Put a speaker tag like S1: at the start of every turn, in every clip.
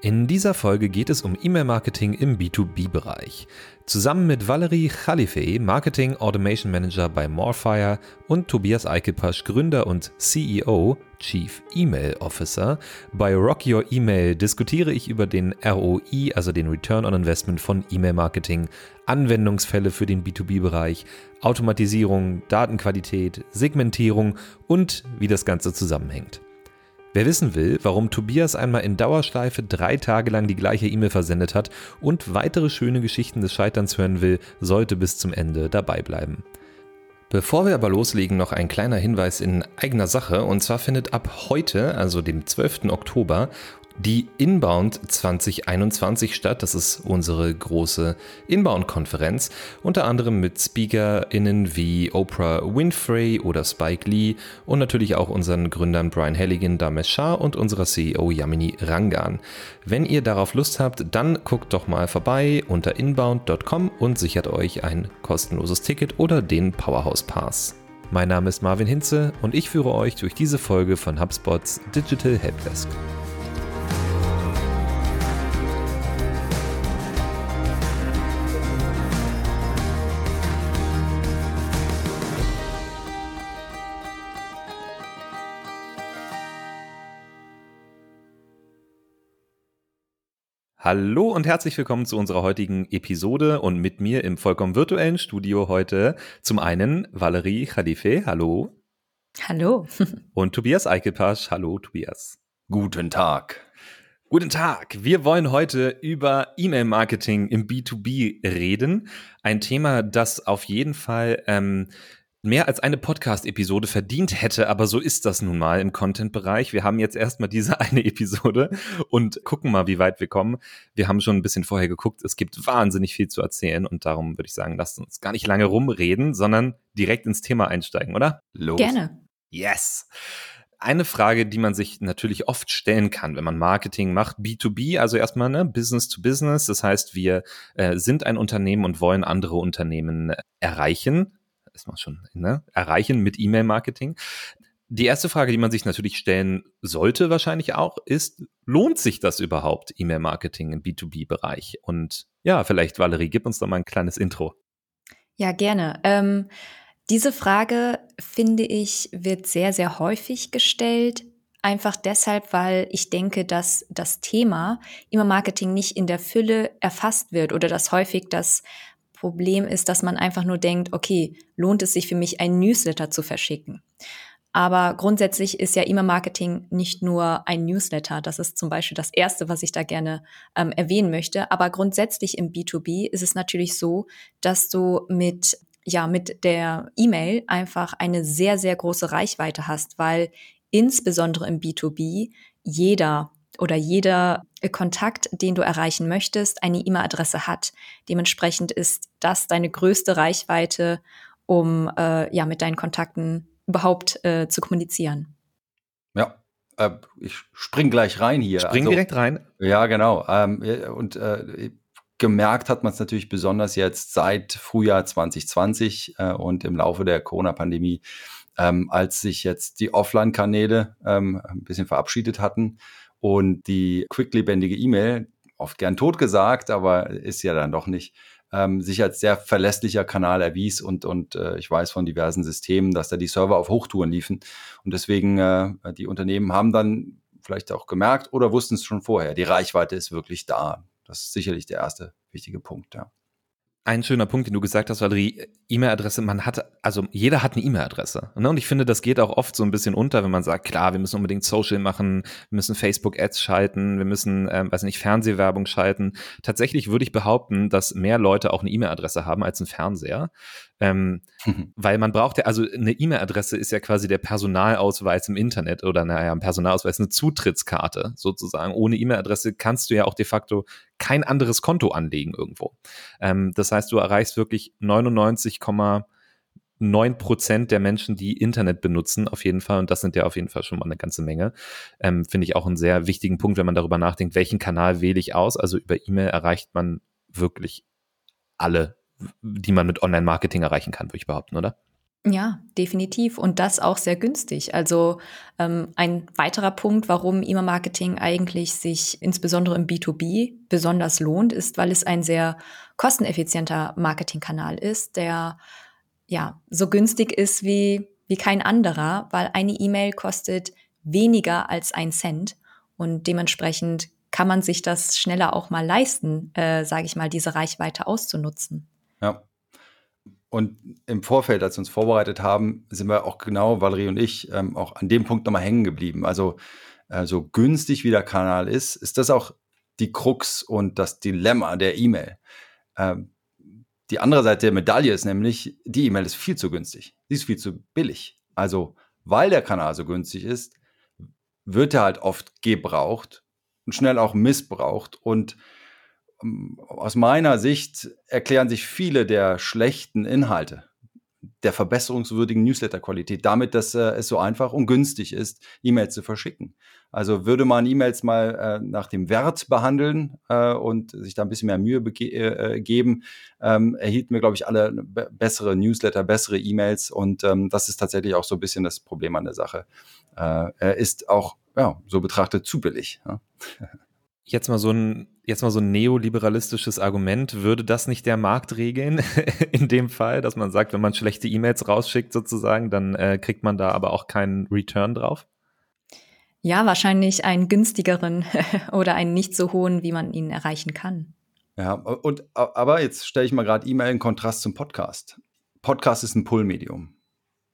S1: In dieser Folge geht es um E-Mail-Marketing im B2B-Bereich. Zusammen mit Valerie Khalife, Marketing Automation Manager bei Morfire und Tobias Eikepasch, Gründer und CEO, Chief Email Officer, bei Rock Your Email diskutiere ich über den ROI, also den Return on Investment von E-Mail-Marketing, Anwendungsfälle für den B2B-Bereich, Automatisierung, Datenqualität, Segmentierung und wie das Ganze zusammenhängt. Wer wissen will, warum Tobias einmal in Dauerschleife drei Tage lang die gleiche E-Mail versendet hat und weitere schöne Geschichten des Scheiterns hören will, sollte bis zum Ende dabei bleiben. Bevor wir aber loslegen, noch ein kleiner Hinweis in eigener Sache. Und zwar findet ab heute, also dem 12. Oktober, die Inbound 2021 statt. Das ist unsere große Inbound-Konferenz, unter anderem mit SpeakerInnen wie Oprah Winfrey oder Spike Lee und natürlich auch unseren Gründern Brian Halligan, Damesh Shah und unserer CEO Yamini Rangan. Wenn ihr darauf Lust habt, dann guckt doch mal vorbei unter inbound.com und sichert euch ein kostenloses Ticket oder den Powerhouse Pass. Mein Name ist Marvin Hinze und ich führe euch durch diese Folge von HubSpots Digital Helpdesk. Hallo und herzlich willkommen zu unserer heutigen Episode und mit mir im vollkommen virtuellen Studio heute zum einen Valerie Khalife, hallo.
S2: Hallo.
S1: und Tobias Eichelpasch, hallo Tobias.
S3: Guten Tag.
S1: Guten Tag. Wir wollen heute über E-Mail-Marketing im B2B reden. Ein Thema, das auf jeden Fall ähm, mehr als eine Podcast-Episode verdient hätte, aber so ist das nun mal im Content-Bereich. Wir haben jetzt erstmal diese eine Episode und gucken mal, wie weit wir kommen. Wir haben schon ein bisschen vorher geguckt, es gibt wahnsinnig viel zu erzählen und darum würde ich sagen, lasst uns gar nicht lange rumreden, sondern direkt ins Thema einsteigen, oder?
S2: Los. Gerne.
S1: Yes. Eine Frage, die man sich natürlich oft stellen kann, wenn man Marketing macht, B2B, also erstmal ne, Business to Business. Das heißt, wir äh, sind ein Unternehmen und wollen andere Unternehmen erreichen ist man schon, ne, erreichen mit E-Mail-Marketing. Die erste Frage, die man sich natürlich stellen sollte, wahrscheinlich auch, ist, lohnt sich das überhaupt, E-Mail-Marketing im B2B-Bereich? Und ja, vielleicht, Valerie, gib uns doch mal ein kleines Intro.
S2: Ja, gerne. Ähm, diese Frage, finde ich, wird sehr, sehr häufig gestellt. Einfach deshalb, weil ich denke, dass das Thema E-Mail-Marketing nicht in der Fülle erfasst wird oder dass häufig das Problem ist, dass man einfach nur denkt, okay, lohnt es sich für mich, ein Newsletter zu verschicken? Aber grundsätzlich ist ja E-Mail-Marketing nicht nur ein Newsletter. Das ist zum Beispiel das Erste, was ich da gerne ähm, erwähnen möchte. Aber grundsätzlich im B2B ist es natürlich so, dass du mit, ja, mit der E-Mail einfach eine sehr, sehr große Reichweite hast, weil insbesondere im B2B jeder oder jeder Kontakt, den du erreichen möchtest, eine E-Mail-Adresse hat. Dementsprechend ist das deine größte Reichweite, um äh, ja mit deinen Kontakten überhaupt äh, zu kommunizieren.
S3: Ja, äh, ich spring gleich rein hier.
S1: Spring also, direkt rein.
S3: Ja, genau. Ähm, und äh, gemerkt hat man es natürlich besonders jetzt seit Frühjahr 2020 äh, und im Laufe der Corona-Pandemie, ähm, als sich jetzt die Offline-Kanäle ähm, ein bisschen verabschiedet hatten und die quicklebendige E-Mail, oft gern tot gesagt, aber ist ja dann doch nicht, ähm, sich als sehr verlässlicher Kanal erwies und, und äh, ich weiß von diversen Systemen, dass da die Server auf Hochtouren liefen. Und deswegen, äh, die Unternehmen haben dann vielleicht auch gemerkt oder wussten es schon vorher, die Reichweite ist wirklich da. Das ist sicherlich der erste wichtige Punkt, ja
S1: ein schöner Punkt, den du gesagt hast, Valerie, E-Mail-Adresse, man hat, also jeder hat eine E-Mail-Adresse. Ne? Und ich finde, das geht auch oft so ein bisschen unter, wenn man sagt, klar, wir müssen unbedingt Social machen, wir müssen Facebook-Ads schalten, wir müssen, ähm, weiß nicht, Fernsehwerbung schalten. Tatsächlich würde ich behaupten, dass mehr Leute auch eine E-Mail-Adresse haben als einen Fernseher. Ähm, mhm. Weil man braucht ja, also eine E-Mail-Adresse ist ja quasi der Personalausweis im Internet oder naja, ein Personalausweis, eine Zutrittskarte sozusagen. Ohne E-Mail-Adresse kannst du ja auch de facto kein anderes Konto anlegen irgendwo. Ähm, das heißt, du erreichst wirklich 99,9 Prozent der Menschen, die Internet benutzen, auf jeden Fall. Und das sind ja auf jeden Fall schon mal eine ganze Menge. Ähm, Finde ich auch einen sehr wichtigen Punkt, wenn man darüber nachdenkt, welchen Kanal wähle ich aus. Also über E-Mail erreicht man wirklich alle die man mit Online-Marketing erreichen kann, würde ich behaupten, oder?
S2: Ja, definitiv. Und das auch sehr günstig. Also ähm, ein weiterer Punkt, warum E-Mail-Marketing eigentlich sich insbesondere im B2B besonders lohnt, ist, weil es ein sehr kosteneffizienter Marketingkanal ist, der ja so günstig ist wie, wie kein anderer, weil eine E-Mail kostet weniger als ein Cent. Und dementsprechend kann man sich das schneller auch mal leisten, äh, sage ich mal, diese Reichweite auszunutzen.
S3: Ja. Und im Vorfeld, als wir uns vorbereitet haben, sind wir auch genau, Valerie und ich, ähm, auch an dem Punkt nochmal hängen geblieben. Also äh, so günstig wie der Kanal ist, ist das auch die Krux und das Dilemma der E-Mail. Ähm, die andere Seite der Medaille ist nämlich, die E-Mail ist viel zu günstig. Sie ist viel zu billig. Also, weil der Kanal so günstig ist, wird er halt oft gebraucht und schnell auch missbraucht. Und aus meiner Sicht erklären sich viele der schlechten Inhalte der verbesserungswürdigen Newsletter-Qualität damit, dass äh, es so einfach und günstig ist, E-Mails zu verschicken. Also würde man E-Mails mal äh, nach dem Wert behandeln äh, und sich da ein bisschen mehr Mühe äh, geben, ähm, erhielten wir, glaube ich, alle bessere Newsletter, bessere E-Mails und ähm, das ist tatsächlich auch so ein bisschen das Problem an der Sache. Äh, er ist auch ja, so betrachtet zu billig. Ja.
S1: jetzt mal so ein, jetzt mal so ein neoliberalistisches Argument, würde das nicht der Markt regeln in dem Fall, dass man sagt, wenn man schlechte E-Mails rausschickt sozusagen, dann äh, kriegt man da aber auch keinen Return drauf?
S2: Ja, wahrscheinlich einen günstigeren oder einen nicht so hohen, wie man ihn erreichen kann.
S3: Ja, und aber jetzt stelle ich mal gerade E-Mail in Kontrast zum Podcast. Podcast ist ein Pull-Medium.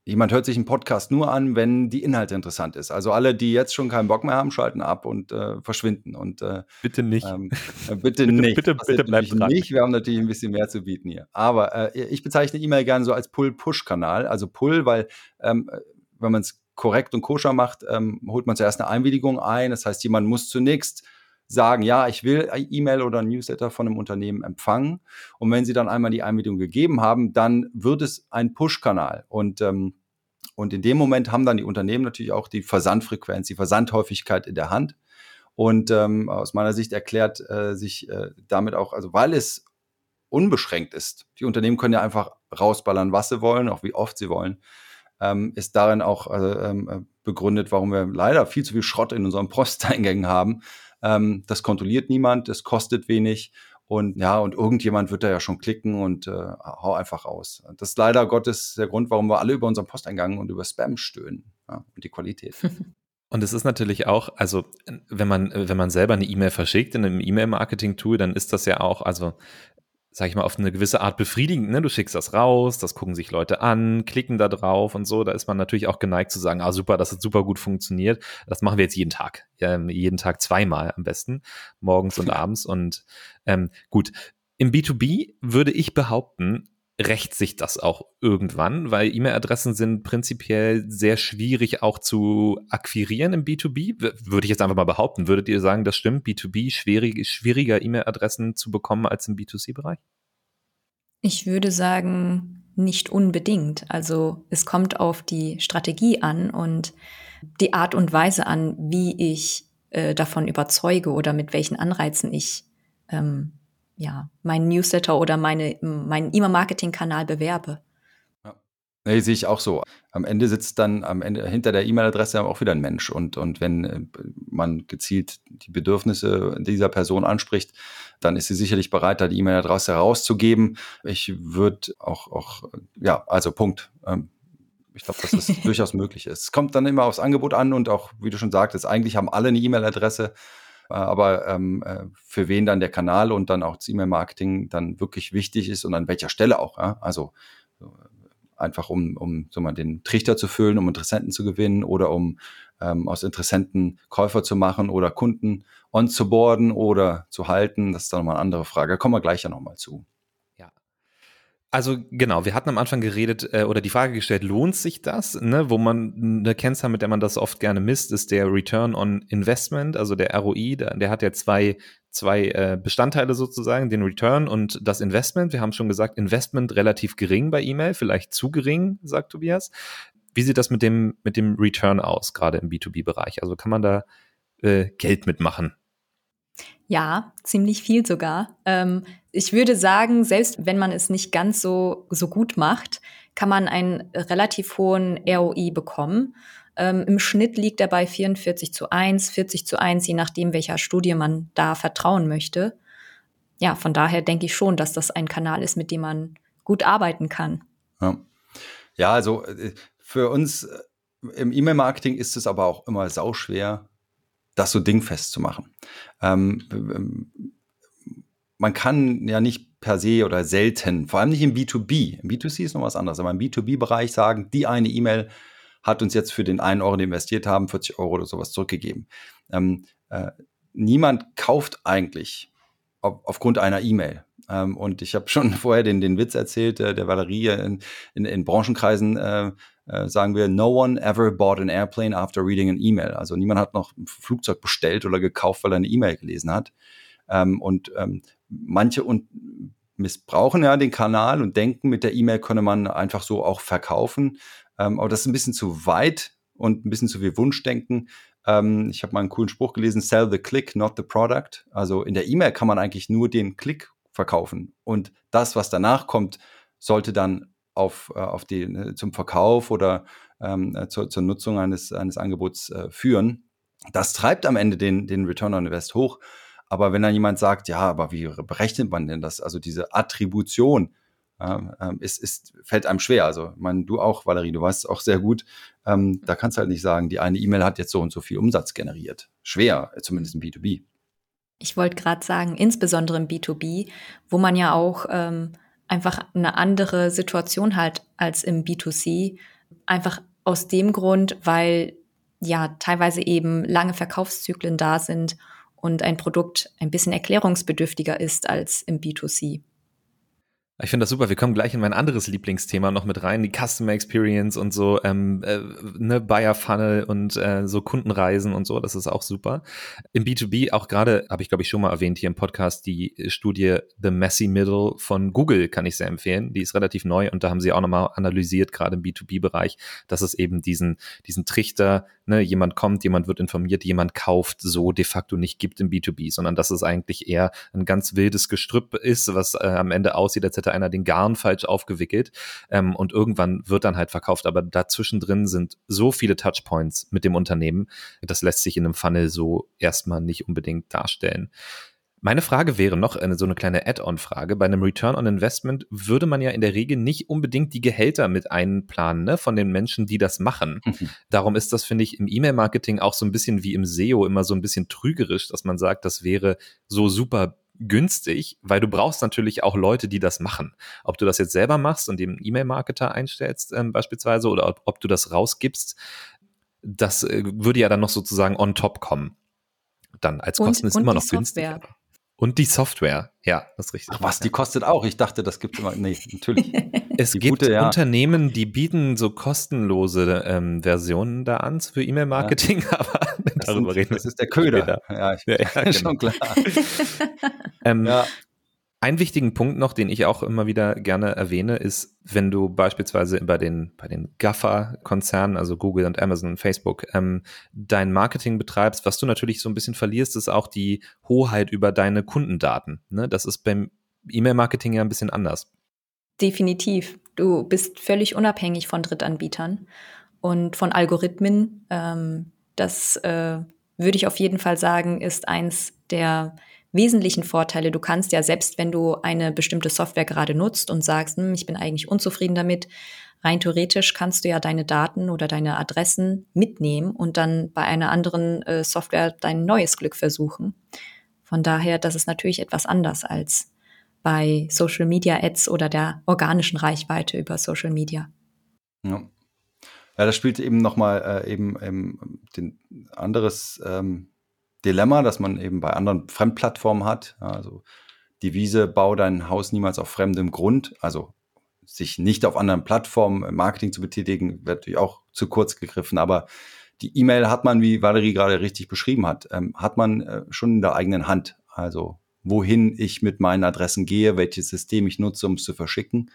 S3: Jemand hört sich einen Podcast nur an, wenn die Inhalte interessant ist. Also alle, die jetzt schon keinen Bock mehr haben, schalten ab und äh, verschwinden. Und äh,
S1: bitte nicht.
S3: Ähm, äh, bitte, bitte, nicht. Bitte, bitte bleib dran. Nicht. Wir haben natürlich ein bisschen mehr zu bieten hier. Aber äh, ich bezeichne E-Mail gerne so als Pull-Push-Kanal. Also Pull, weil ähm, wenn man es korrekt und koscher macht, ähm, holt man zuerst eine Einwilligung ein. Das heißt, jemand muss zunächst sagen, ja, ich will E-Mail oder Newsletter von einem Unternehmen empfangen. Und wenn sie dann einmal die Einwilligung gegeben haben, dann wird es ein Push-Kanal. Und, ähm, und in dem Moment haben dann die Unternehmen natürlich auch die Versandfrequenz, die Versandhäufigkeit in der Hand. Und ähm, aus meiner Sicht erklärt äh, sich äh, damit auch, also weil es unbeschränkt ist, die Unternehmen können ja einfach rausballern, was sie wollen, auch wie oft sie wollen, ähm, ist darin auch ähm, begründet, warum wir leider viel zu viel Schrott in unseren Posteingängen haben, ähm, das kontrolliert niemand, es kostet wenig und ja, und irgendjemand wird da ja schon klicken und äh, hau einfach aus. Das ist leider Gottes der Grund, warum wir alle über unseren Posteingang und über Spam stöhnen ja, und die Qualität.
S1: Und es ist natürlich auch, also wenn man, wenn man selber eine E-Mail verschickt in einem E-Mail-Marketing-Tool, dann ist das ja auch, also sag ich mal, auf eine gewisse Art befriedigend. Ne? Du schickst das raus, das gucken sich Leute an, klicken da drauf und so. Da ist man natürlich auch geneigt zu sagen, ah super, das hat super gut funktioniert. Das machen wir jetzt jeden Tag. Ja, jeden Tag zweimal am besten, morgens und abends. Und ähm, gut, im B2B würde ich behaupten, rächt sich das auch irgendwann, weil E-Mail-Adressen sind prinzipiell sehr schwierig auch zu akquirieren im B2B. Würde ich jetzt einfach mal behaupten. Würdet ihr sagen, das stimmt? B2B schwierig, schwieriger E-Mail-Adressen zu bekommen als im B2C-Bereich?
S2: Ich würde sagen, nicht unbedingt. Also es kommt auf die Strategie an und die Art und Weise an, wie ich äh, davon überzeuge oder mit welchen Anreizen ich ähm, ja, meinen Newsletter oder meine, meinen E-Mail-Marketing-Kanal bewerbe.
S3: Ja. Nee, sehe ich auch so. Am Ende sitzt dann am Ende hinter der E-Mail-Adresse auch wieder ein Mensch. Und, und wenn äh, man gezielt die Bedürfnisse dieser Person anspricht, dann ist sie sicherlich bereit, da die E-Mail-Adresse herauszugeben. Ich würde auch, auch, ja, also Punkt. Ähm, ich glaube, dass das durchaus möglich ist. Es kommt dann immer aufs Angebot an und auch, wie du schon sagtest, eigentlich haben alle eine E-Mail-Adresse. Äh, aber ähm, äh, für wen dann der Kanal und dann auch das E-Mail-Marketing dann wirklich wichtig ist und an welcher Stelle auch. Ja? Also einfach um, um so mal den Trichter zu füllen, um Interessenten zu gewinnen oder um ähm, aus Interessenten Käufer zu machen oder Kunden on zu boarden oder zu halten. Das ist dann nochmal eine andere Frage. Da kommen wir gleich ja nochmal zu.
S1: Also genau, wir hatten am Anfang geredet äh, oder die Frage gestellt, lohnt sich das? Ne? Wo man eine Kennzahl, mit der man das oft gerne misst, ist der Return on Investment, also der ROI. Der, der hat ja zwei, zwei äh, Bestandteile sozusagen, den Return und das Investment. Wir haben schon gesagt, Investment relativ gering bei E-Mail, vielleicht zu gering, sagt Tobias. Wie sieht das mit dem, mit dem Return aus, gerade im B2B-Bereich? Also kann man da äh, Geld mitmachen?
S2: Ja, ziemlich viel sogar. Ähm, ich würde sagen, selbst wenn man es nicht ganz so, so gut macht, kann man einen relativ hohen ROI bekommen. Ähm, Im Schnitt liegt er bei 44 zu 1, 40 zu 1, je nachdem, welcher Studie man da vertrauen möchte. Ja, von daher denke ich schon, dass das ein Kanal ist, mit dem man gut arbeiten kann.
S3: Ja, ja also äh, für uns äh, im E-Mail-Marketing ist es aber auch immer sauschwer, das so dingfest zu machen. Ähm, man kann ja nicht per se oder selten, vor allem nicht im B2B, im B2C ist noch was anderes, aber im B2B-Bereich sagen, die eine E-Mail hat uns jetzt für den einen Euro, den wir investiert haben, 40 Euro oder sowas zurückgegeben. Ähm, äh, niemand kauft eigentlich auf, aufgrund einer E-Mail. Ähm, und ich habe schon vorher den, den Witz erzählt, äh, der Valerie in, in, in Branchenkreisen äh, äh, sagen wir, no one ever bought an airplane after reading an email. Also niemand hat noch ein Flugzeug bestellt oder gekauft, weil er eine E-Mail gelesen hat. Ähm, und ähm, manche und missbrauchen ja den Kanal und denken, mit der E-Mail könne man einfach so auch verkaufen. Ähm, aber das ist ein bisschen zu weit und ein bisschen zu viel Wunschdenken. Ähm, ich habe mal einen coolen Spruch gelesen, sell the click, not the product. Also in der E-Mail kann man eigentlich nur den Klick verkaufen. Und das, was danach kommt, sollte dann auf, äh, auf die, ne, zum Verkauf oder ähm, äh, zur, zur Nutzung eines, eines Angebots äh, führen. Das treibt am Ende den, den Return on Invest hoch. Aber wenn dann jemand sagt, ja, aber wie berechnet man denn das? Also diese Attribution ähm, ist, ist, fällt einem schwer. Also, ich meine, du auch, Valerie, du weißt es auch sehr gut. Ähm, da kannst du halt nicht sagen, die eine E-Mail hat jetzt so und so viel Umsatz generiert. Schwer, zumindest im B2B.
S2: Ich wollte gerade sagen, insbesondere im B2B, wo man ja auch ähm, einfach eine andere Situation hat als im B2C. Einfach aus dem Grund, weil ja teilweise eben lange Verkaufszyklen da sind und ein Produkt ein bisschen erklärungsbedürftiger ist als im B2C.
S1: Ich finde das super. Wir kommen gleich in mein anderes Lieblingsthema noch mit rein, die Customer Experience und so, ähm, äh, ne, Buyer Funnel und äh, so Kundenreisen und so. Das ist auch super. Im B2B auch gerade, habe ich glaube ich schon mal erwähnt hier im Podcast, die Studie The Messy Middle von Google kann ich sehr empfehlen. Die ist relativ neu und da haben sie auch nochmal analysiert, gerade im B2B-Bereich, dass es eben diesen, diesen Trichter, ne, jemand kommt, jemand wird informiert, jemand kauft, so de facto nicht gibt im B2B, sondern dass es eigentlich eher ein ganz wildes Gestrüpp ist, was äh, am Ende aussieht, als hätte einer den Garn falsch aufgewickelt ähm, und irgendwann wird dann halt verkauft. Aber dazwischen drin sind so viele Touchpoints mit dem Unternehmen, das lässt sich in einem Funnel so erstmal nicht unbedingt darstellen. Meine Frage wäre noch eine, so eine kleine Add-on-Frage. Bei einem Return on Investment würde man ja in der Regel nicht unbedingt die Gehälter mit einplanen ne, von den Menschen, die das machen. Mhm. Darum ist das, finde ich, im E-Mail-Marketing auch so ein bisschen wie im SEO immer so ein bisschen trügerisch, dass man sagt, das wäre so super günstig, weil du brauchst natürlich auch Leute, die das machen. Ob du das jetzt selber machst und den E-Mail-Marketer einstellst ähm, beispielsweise oder ob, ob, du das rausgibst, das äh, würde ja dann noch sozusagen on top kommen. Dann als Kosten und, ist und immer noch günstig. Und die Software, ja, das ist richtig.
S3: Ach was, die kostet auch. Ich dachte, das gibt immer. Nee, natürlich.
S1: es die gibt gute, ja. Unternehmen, die bieten so kostenlose ähm, Versionen da an für E-Mail-Marketing, ja. aber
S3: das darüber sind, reden wir. Das ist der Köder. Ja, ich, ja, ja genau. schon klar.
S1: ähm, ja. Einen wichtigen Punkt noch, den ich auch immer wieder gerne erwähne, ist, wenn du beispielsweise bei den, bei den GAFA-Konzernen, also Google und Amazon und Facebook, ähm, dein Marketing betreibst, was du natürlich so ein bisschen verlierst, ist auch die Hoheit über deine Kundendaten. Ne? Das ist beim E-Mail-Marketing ja ein bisschen anders.
S2: Definitiv. Du bist völlig unabhängig von Drittanbietern und von Algorithmen. Ähm, das äh, würde ich auf jeden Fall sagen, ist eins der wesentlichen Vorteile. Du kannst ja selbst, wenn du eine bestimmte Software gerade nutzt und sagst, hm, ich bin eigentlich unzufrieden damit, rein theoretisch kannst du ja deine Daten oder deine Adressen mitnehmen und dann bei einer anderen äh, Software dein neues Glück versuchen. Von daher, das ist natürlich etwas anders als bei Social Media Ads oder der organischen Reichweite über Social Media.
S3: Ja. Ja, das spielt eben nochmal äh, eben, eben den anderes ähm, Dilemma, das man eben bei anderen Fremdplattformen hat. Also Devise, bau dein Haus niemals auf fremdem Grund. Also sich nicht auf anderen Plattformen Marketing zu betätigen, wird natürlich auch zu kurz gegriffen. Aber die E-Mail hat man, wie Valerie gerade richtig beschrieben hat, ähm, hat man äh, schon in der eigenen Hand. Also wohin ich mit meinen Adressen gehe, welches System ich nutze, um es zu verschicken.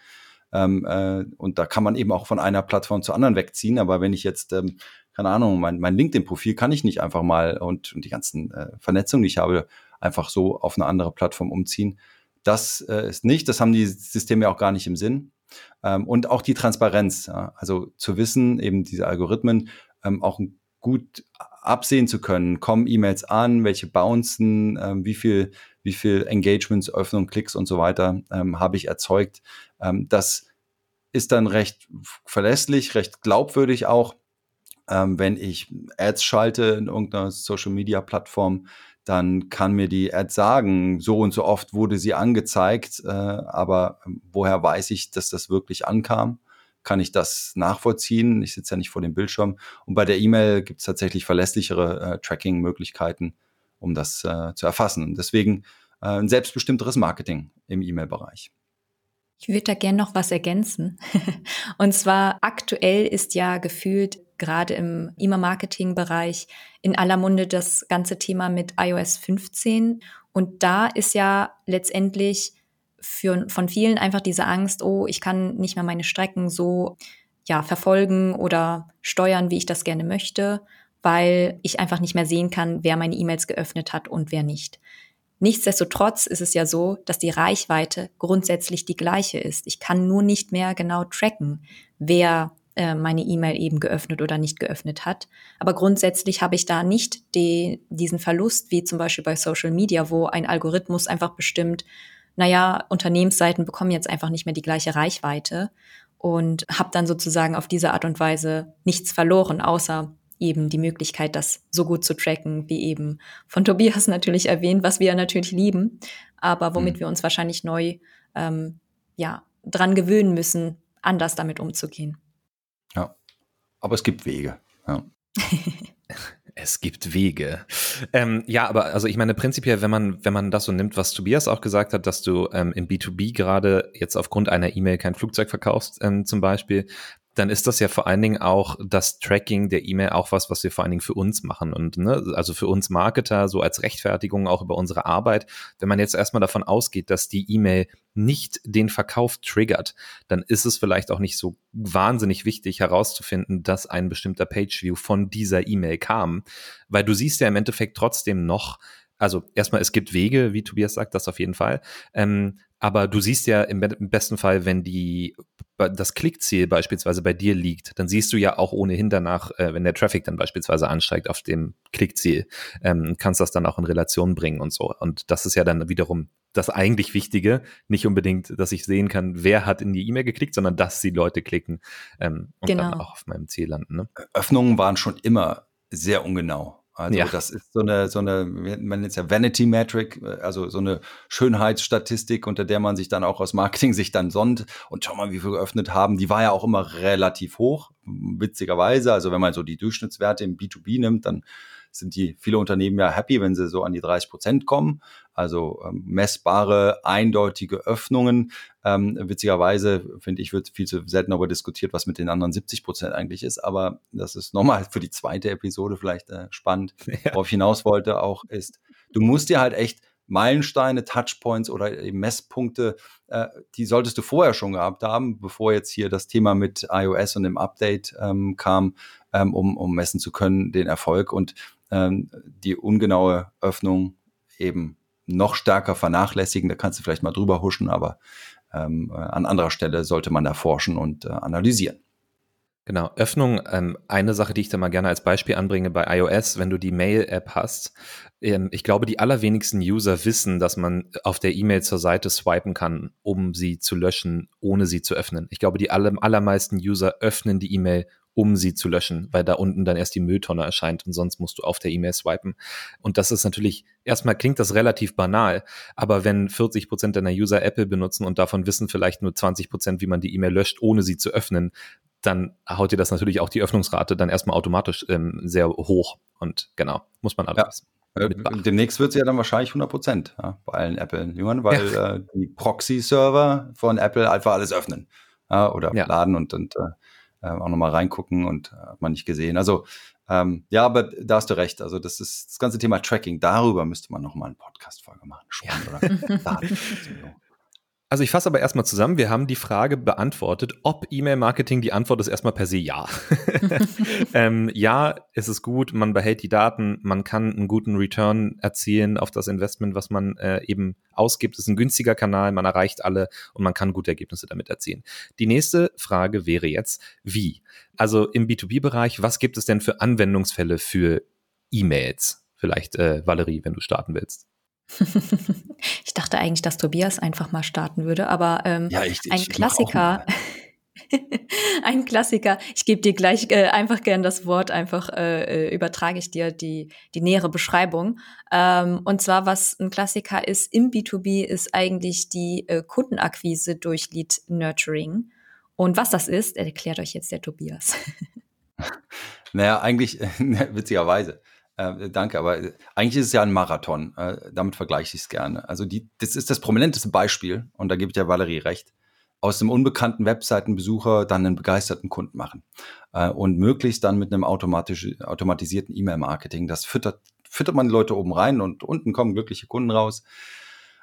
S3: Ähm, äh, und da kann man eben auch von einer Plattform zur anderen wegziehen. Aber wenn ich jetzt ähm, keine Ahnung, mein, mein LinkedIn-Profil kann ich nicht einfach mal und, und die ganzen äh, Vernetzungen, die ich habe, einfach so auf eine andere Plattform umziehen. das äh, ist nicht, das haben die Systeme auch gar nicht im Sinn. Ähm, und auch die Transparenz, ja, also zu wissen, eben diese Algorithmen ähm, auch gut absehen zu können, kommen E-Mails an, welche bouncen, ähm, wie viel, wie viel Engagements, Öffnungen, Klicks und so weiter ähm, habe ich erzeugt. Ähm, das ist dann recht verlässlich, recht glaubwürdig auch. Ähm, wenn ich Ads schalte in irgendeiner Social Media Plattform, dann kann mir die Ad sagen, so und so oft wurde sie angezeigt, äh, aber ähm, woher weiß ich, dass das wirklich ankam? Kann ich das nachvollziehen? Ich sitze ja nicht vor dem Bildschirm. Und bei der E-Mail gibt es tatsächlich verlässlichere äh, Tracking-Möglichkeiten, um das äh, zu erfassen. Deswegen äh, ein selbstbestimmteres Marketing im E-Mail-Bereich.
S2: Ich würde da gerne noch was ergänzen. Und zwar aktuell ist ja gefühlt gerade im E-Mail-Marketing-Bereich in aller Munde das ganze Thema mit iOS 15. Und da ist ja letztendlich für, von vielen einfach diese Angst, oh, ich kann nicht mehr meine Strecken so ja, verfolgen oder steuern, wie ich das gerne möchte, weil ich einfach nicht mehr sehen kann, wer meine E-Mails geöffnet hat und wer nicht. Nichtsdestotrotz ist es ja so, dass die Reichweite grundsätzlich die gleiche ist. Ich kann nur nicht mehr genau tracken, wer äh, meine E-Mail eben geöffnet oder nicht geöffnet hat. Aber grundsätzlich habe ich da nicht die, diesen Verlust, wie zum Beispiel bei Social Media, wo ein Algorithmus einfach bestimmt, naja, Unternehmensseiten bekommen jetzt einfach nicht mehr die gleiche Reichweite und habe dann sozusagen auf diese Art und Weise nichts verloren, außer eben die Möglichkeit, das so gut zu tracken, wie eben von Tobias natürlich erwähnt, was wir natürlich lieben, aber womit mhm. wir uns wahrscheinlich neu ähm, ja, dran gewöhnen müssen, anders damit umzugehen.
S3: Aber es gibt Wege. Ja.
S1: Es gibt Wege. Ähm, ja, aber also ich meine prinzipiell, wenn man wenn man das so nimmt, was Tobias auch gesagt hat, dass du ähm, im B2B gerade jetzt aufgrund einer E-Mail kein Flugzeug verkaufst, ähm, zum Beispiel, dann ist das ja vor allen Dingen auch das Tracking der E-Mail auch was, was wir vor allen Dingen für uns machen und ne, also für uns Marketer so als Rechtfertigung auch über unsere Arbeit. Wenn man jetzt erstmal davon ausgeht, dass die E-Mail nicht den Verkauf triggert, dann ist es vielleicht auch nicht so wahnsinnig wichtig herauszufinden, dass ein bestimmter Pageview von dieser E-Mail kam, weil du siehst ja im Endeffekt trotzdem noch, also erstmal, es gibt Wege, wie Tobias sagt, das auf jeden Fall. Ähm, aber du siehst ja im, im, besten Fall, wenn die das Klickziel beispielsweise bei dir liegt, dann siehst du ja auch ohnehin danach, äh, wenn der Traffic dann beispielsweise ansteigt auf dem Klickziel, ähm, kannst das dann auch in Relation bringen und so. Und das ist ja dann wiederum das eigentlich Wichtige, nicht unbedingt, dass ich sehen kann, wer hat in die E-Mail geklickt, sondern dass die Leute klicken ähm, und genau. dann auch auf meinem Ziel landen. Ne?
S3: Öffnungen waren schon immer sehr ungenau. Also ja. das ist so eine, so eine, man nennt es ja Vanity Metric, also so eine Schönheitsstatistik, unter der man sich dann auch aus Marketing sich dann sonnt und schau mal, wie viel geöffnet haben. Die war ja auch immer relativ hoch, witzigerweise. Also wenn man so die Durchschnittswerte im B2B nimmt, dann sind die viele Unternehmen ja happy, wenn sie so an die 30 Prozent kommen. Also ähm, messbare, eindeutige Öffnungen. Ähm, witzigerweise, finde ich, wird viel zu selten darüber diskutiert, was mit den anderen 70 Prozent eigentlich ist. Aber das ist nochmal für die zweite Episode vielleicht äh, spannend. Ja. Worauf ich hinaus wollte auch ist, du musst dir halt echt Meilensteine, Touchpoints oder eben Messpunkte, äh, die solltest du vorher schon gehabt haben, bevor jetzt hier das Thema mit iOS und dem Update ähm, kam, ähm, um, um messen zu können, den Erfolg. Und ähm, die ungenaue Öffnung eben noch stärker vernachlässigen. Da kannst du vielleicht mal drüber huschen, aber ähm, an anderer Stelle sollte man da forschen und äh, analysieren.
S1: Genau, Öffnung, ähm, eine Sache, die ich da mal gerne als Beispiel anbringe bei iOS, wenn du die Mail-App hast. Ähm, ich glaube, die allerwenigsten User wissen, dass man auf der E-Mail zur Seite swipen kann, um sie zu löschen, ohne sie zu öffnen. Ich glaube, die aller, allermeisten User öffnen die E-Mail, um sie zu löschen, weil da unten dann erst die Mülltonne erscheint und sonst musst du auf der E-Mail swipen. Und das ist natürlich, erstmal klingt das relativ banal, aber wenn 40 Prozent deiner User Apple benutzen und davon wissen vielleicht nur 20 Prozent, wie man die E-Mail löscht, ohne sie zu öffnen, dann haut dir das natürlich auch die Öffnungsrate dann erstmal automatisch ähm, sehr hoch. Und genau, muss man alles
S3: ja. Äh, demnächst wird es ja dann wahrscheinlich 100 Prozent ja, bei allen Apple-Jüngern, weil ja. äh, die Proxy-Server von Apple einfach alles öffnen ja, oder laden und, und äh, äh, auch nochmal reingucken und äh, hat man nicht gesehen. Also ähm, ja, aber da hast du recht. Also das ist das ganze Thema Tracking. Darüber müsste man nochmal eine Podcast-Folge machen.
S1: Spannend, ja. oder? Also ich fasse aber erstmal zusammen, wir haben die Frage beantwortet, ob E-Mail-Marketing, die Antwort ist erstmal per se ja. ähm, ja, es ist gut, man behält die Daten, man kann einen guten Return erzielen auf das Investment, was man äh, eben ausgibt. Es ist ein günstiger Kanal, man erreicht alle und man kann gute Ergebnisse damit erzielen. Die nächste Frage wäre jetzt, wie? Also im B2B-Bereich, was gibt es denn für Anwendungsfälle für E-Mails? Vielleicht, äh, Valerie, wenn du starten willst.
S2: ich dachte eigentlich, dass Tobias einfach mal starten würde, aber ähm, ja, ich, ich ein Klassiker. ein Klassiker. Ich gebe dir gleich äh, einfach gern das Wort, einfach äh, äh, übertrage ich dir die, die nähere Beschreibung. Ähm, und zwar, was ein Klassiker ist im B2B, ist eigentlich die äh, Kundenakquise durch Lead Nurturing. Und was das ist, erklärt euch jetzt der Tobias.
S3: naja, eigentlich, witzigerweise, äh, danke, aber äh, eigentlich ist es ja ein Marathon. Äh, damit vergleiche ich es gerne. Also die, das ist das prominenteste Beispiel, und da gebe ich der Valerie recht, aus dem unbekannten Webseitenbesucher dann einen begeisterten Kunden machen. Äh, und möglichst dann mit einem automatisch, automatisierten E-Mail-Marketing. Das füttert, füttert man die Leute oben rein und unten kommen glückliche Kunden raus.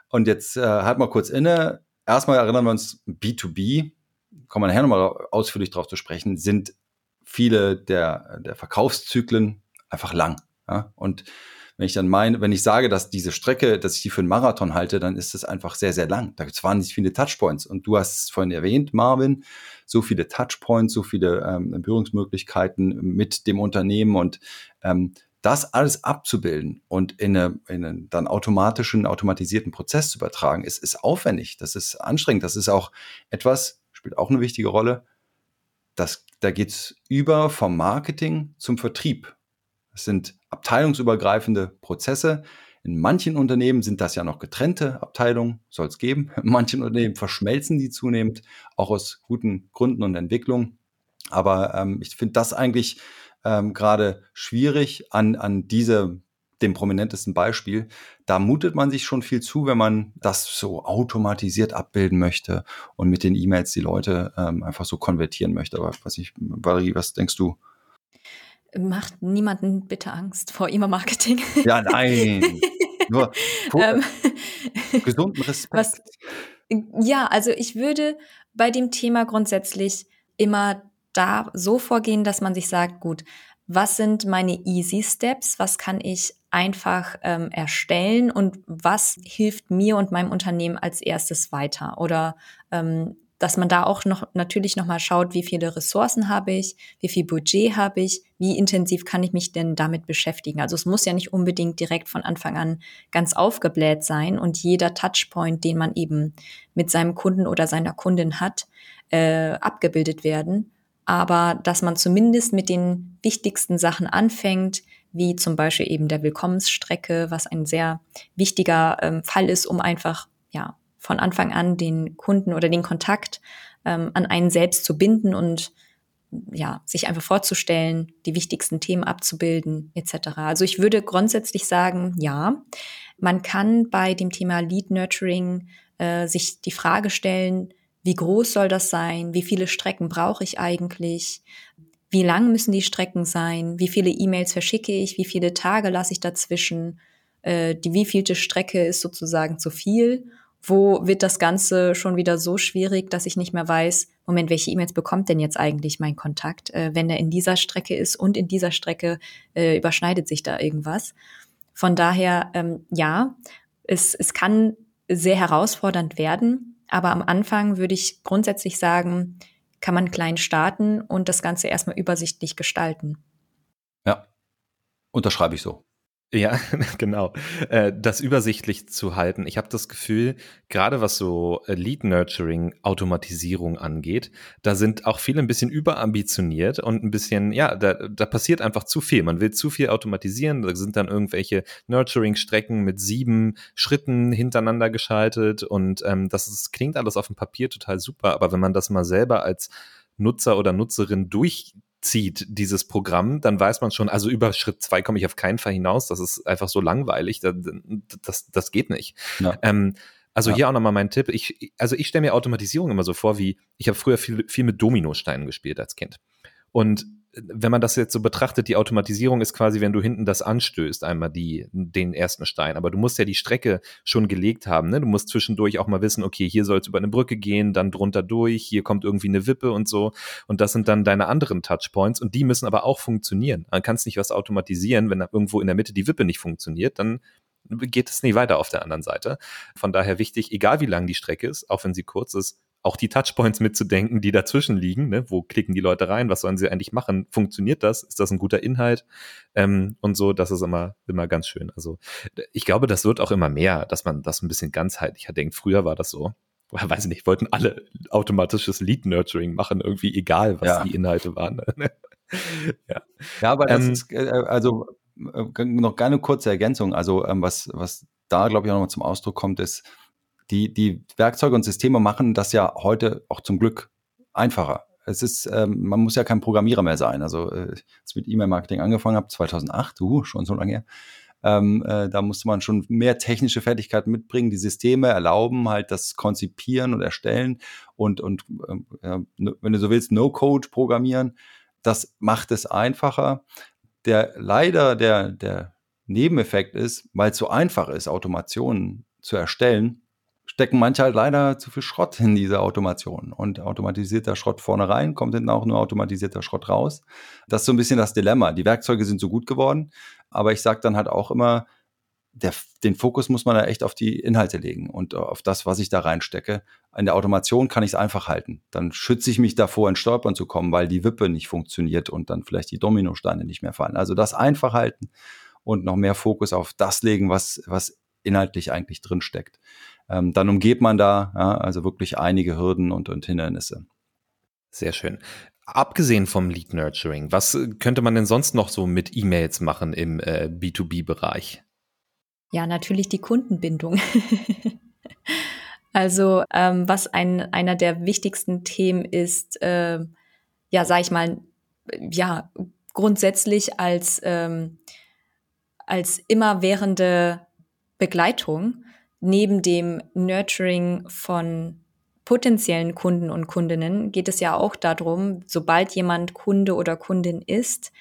S3: Und jetzt äh, halt mal kurz inne. Erstmal erinnern wir uns, B2B, kommen wir nachher nochmal ausführlich darauf zu sprechen, sind viele der, der Verkaufszyklen einfach lang. Ja? Und wenn ich dann meine, wenn ich sage, dass diese Strecke, dass ich die für einen Marathon halte, dann ist das einfach sehr, sehr lang. Da gibt es wahnsinnig viele Touchpoints. Und du hast es vorhin erwähnt, Marvin, so viele Touchpoints, so viele ähm, Berührungsmöglichkeiten mit dem Unternehmen und ähm, das alles abzubilden und in, eine, in einen dann automatischen, automatisierten Prozess zu übertragen, ist, ist aufwendig. Das ist anstrengend. Das ist auch etwas, spielt auch eine wichtige Rolle. Das, da geht's über vom Marketing zum Vertrieb. Es sind abteilungsübergreifende Prozesse. In manchen Unternehmen sind das ja noch getrennte Abteilungen, soll es geben. In manchen Unternehmen verschmelzen die zunehmend, auch aus guten Gründen und Entwicklungen. Aber ähm, ich finde das eigentlich ähm, gerade schwierig an, an diese, dem prominentesten Beispiel. Da mutet man sich schon viel zu, wenn man das so automatisiert abbilden möchte und mit den E-Mails die Leute ähm, einfach so konvertieren möchte. Aber was ich, Valerie, was denkst du?
S2: Macht niemanden bitte Angst vor E-Mail-Marketing.
S3: Ja, nein. Nur ähm, gesunden Respekt. Was,
S2: ja, also ich würde bei dem Thema grundsätzlich immer da so vorgehen, dass man sich sagt, gut, was sind meine Easy Steps? Was kann ich einfach ähm, erstellen und was hilft mir und meinem Unternehmen als erstes weiter? Oder ähm, dass man da auch noch natürlich noch mal schaut, wie viele Ressourcen habe ich, wie viel Budget habe ich, wie intensiv kann ich mich denn damit beschäftigen. Also es muss ja nicht unbedingt direkt von Anfang an ganz aufgebläht sein und jeder Touchpoint, den man eben mit seinem Kunden oder seiner Kundin hat, äh, abgebildet werden. Aber dass man zumindest mit den wichtigsten Sachen anfängt, wie zum Beispiel eben der Willkommensstrecke, was ein sehr wichtiger ähm, Fall ist, um einfach ja von Anfang an den Kunden oder den Kontakt ähm, an einen selbst zu binden und ja, sich einfach vorzustellen, die wichtigsten Themen abzubilden, etc. Also ich würde grundsätzlich sagen, ja, man kann bei dem Thema Lead Nurturing äh, sich die Frage stellen, wie groß soll das sein? Wie viele Strecken brauche ich eigentlich? Wie lang müssen die Strecken sein? Wie viele E-Mails verschicke ich? Wie viele Tage lasse ich dazwischen? Äh, die wievielte Strecke ist sozusagen zu viel? Wo wird das Ganze schon wieder so schwierig, dass ich nicht mehr weiß, Moment, welche E-Mails bekommt denn jetzt eigentlich mein Kontakt, äh, wenn er in dieser Strecke ist und in dieser Strecke äh, überschneidet sich da irgendwas. Von daher, ähm, ja, es, es kann sehr herausfordernd werden, aber am Anfang würde ich grundsätzlich sagen, kann man klein starten und das Ganze erstmal übersichtlich gestalten.
S3: Ja, unterschreibe ich so.
S1: Ja, genau. Äh, das übersichtlich zu halten. Ich habe das Gefühl, gerade was so äh, Lead Nurturing, Automatisierung angeht, da sind auch viele ein bisschen überambitioniert und ein bisschen, ja, da, da passiert einfach zu viel. Man will zu viel automatisieren. Da sind dann irgendwelche Nurturing-Strecken mit sieben Schritten hintereinander geschaltet und ähm, das ist, klingt alles auf dem Papier total super, aber wenn man das mal selber als Nutzer oder Nutzerin durch zieht, dieses Programm, dann weiß man schon, also über Schritt zwei komme ich auf keinen Fall hinaus. Das ist einfach so langweilig. Das, das, das geht nicht. Ja. Ähm, also ja. hier auch nochmal mein Tipp. Ich, also ich stelle mir Automatisierung immer so vor, wie ich habe früher viel, viel mit Dominosteinen gespielt als Kind. Und wenn man das jetzt so betrachtet, die Automatisierung ist quasi, wenn du hinten das anstößt, einmal die, den ersten Stein. Aber du musst ja die Strecke schon gelegt haben. Ne? Du musst zwischendurch auch mal wissen, okay, hier soll es über eine Brücke gehen, dann drunter durch, hier kommt irgendwie eine Wippe und so. Und das sind dann deine anderen Touchpoints und die müssen aber auch funktionieren. Man kann nicht was automatisieren, wenn irgendwo in der Mitte die Wippe nicht funktioniert, dann geht es nie weiter auf der anderen Seite. Von daher wichtig, egal wie lang die Strecke ist, auch wenn sie kurz ist, auch die Touchpoints mitzudenken, die dazwischen liegen. Ne? Wo klicken die Leute rein? Was sollen sie eigentlich machen? Funktioniert das? Ist das ein guter Inhalt? Ähm, und so, das ist immer, immer ganz schön. Also ich glaube, das wird auch immer mehr, dass man das ein bisschen ganzheitlicher denkt. Früher war das so. Weiß ich nicht, wollten alle automatisches Lead-Nurturing machen, irgendwie egal, was ja. die Inhalte waren.
S3: Ne? ja. ja, aber das ähm, ist, äh, also äh, noch keine kurze Ergänzung. Also ähm, was, was da, glaube ich, auch nochmal zum Ausdruck kommt, ist, die, die Werkzeuge und Systeme machen das ja heute auch zum Glück einfacher. Es ist, ähm, man muss ja kein Programmierer mehr sein. Also, äh, als mit E-Mail-Marketing angefangen habe, 2008, uh, schon so lange her, ähm, äh, da musste man schon mehr technische Fertigkeiten mitbringen. Die Systeme erlauben halt das Konzipieren und Erstellen und, und äh, wenn du so willst, No-Code programmieren. Das macht es einfacher. Der leider der, der Nebeneffekt ist, weil es so einfach ist, Automationen zu erstellen, stecken manche halt leider zu viel Schrott in diese Automation. Und automatisierter Schrott vorne rein, kommt hinten auch nur automatisierter Schrott raus. Das ist so ein bisschen das Dilemma. Die Werkzeuge sind so gut geworden, aber ich sage dann halt auch immer, der, den Fokus muss man da echt auf die Inhalte legen und auf das, was ich da reinstecke. In der Automation kann ich es einfach halten. Dann schütze ich mich davor, in Stolpern zu kommen, weil die Wippe nicht funktioniert und dann vielleicht die Dominosteine nicht mehr fallen. Also das einfach halten und noch mehr Fokus auf das legen, was, was inhaltlich eigentlich drin steckt ähm, dann umgeht man da ja, also wirklich einige Hürden und, und Hindernisse.
S1: Sehr schön. Abgesehen vom Lead Nurturing, was könnte man denn sonst noch so mit E-Mails machen im äh, B2B-Bereich?
S2: Ja, natürlich die Kundenbindung. also ähm, was ein, einer der wichtigsten Themen ist, äh, ja, sag ich mal, ja, grundsätzlich als, ähm, als immerwährende Begleitung neben dem Nurturing von potenziellen Kunden und Kundinnen geht es ja auch darum, sobald jemand Kunde oder Kundin ist,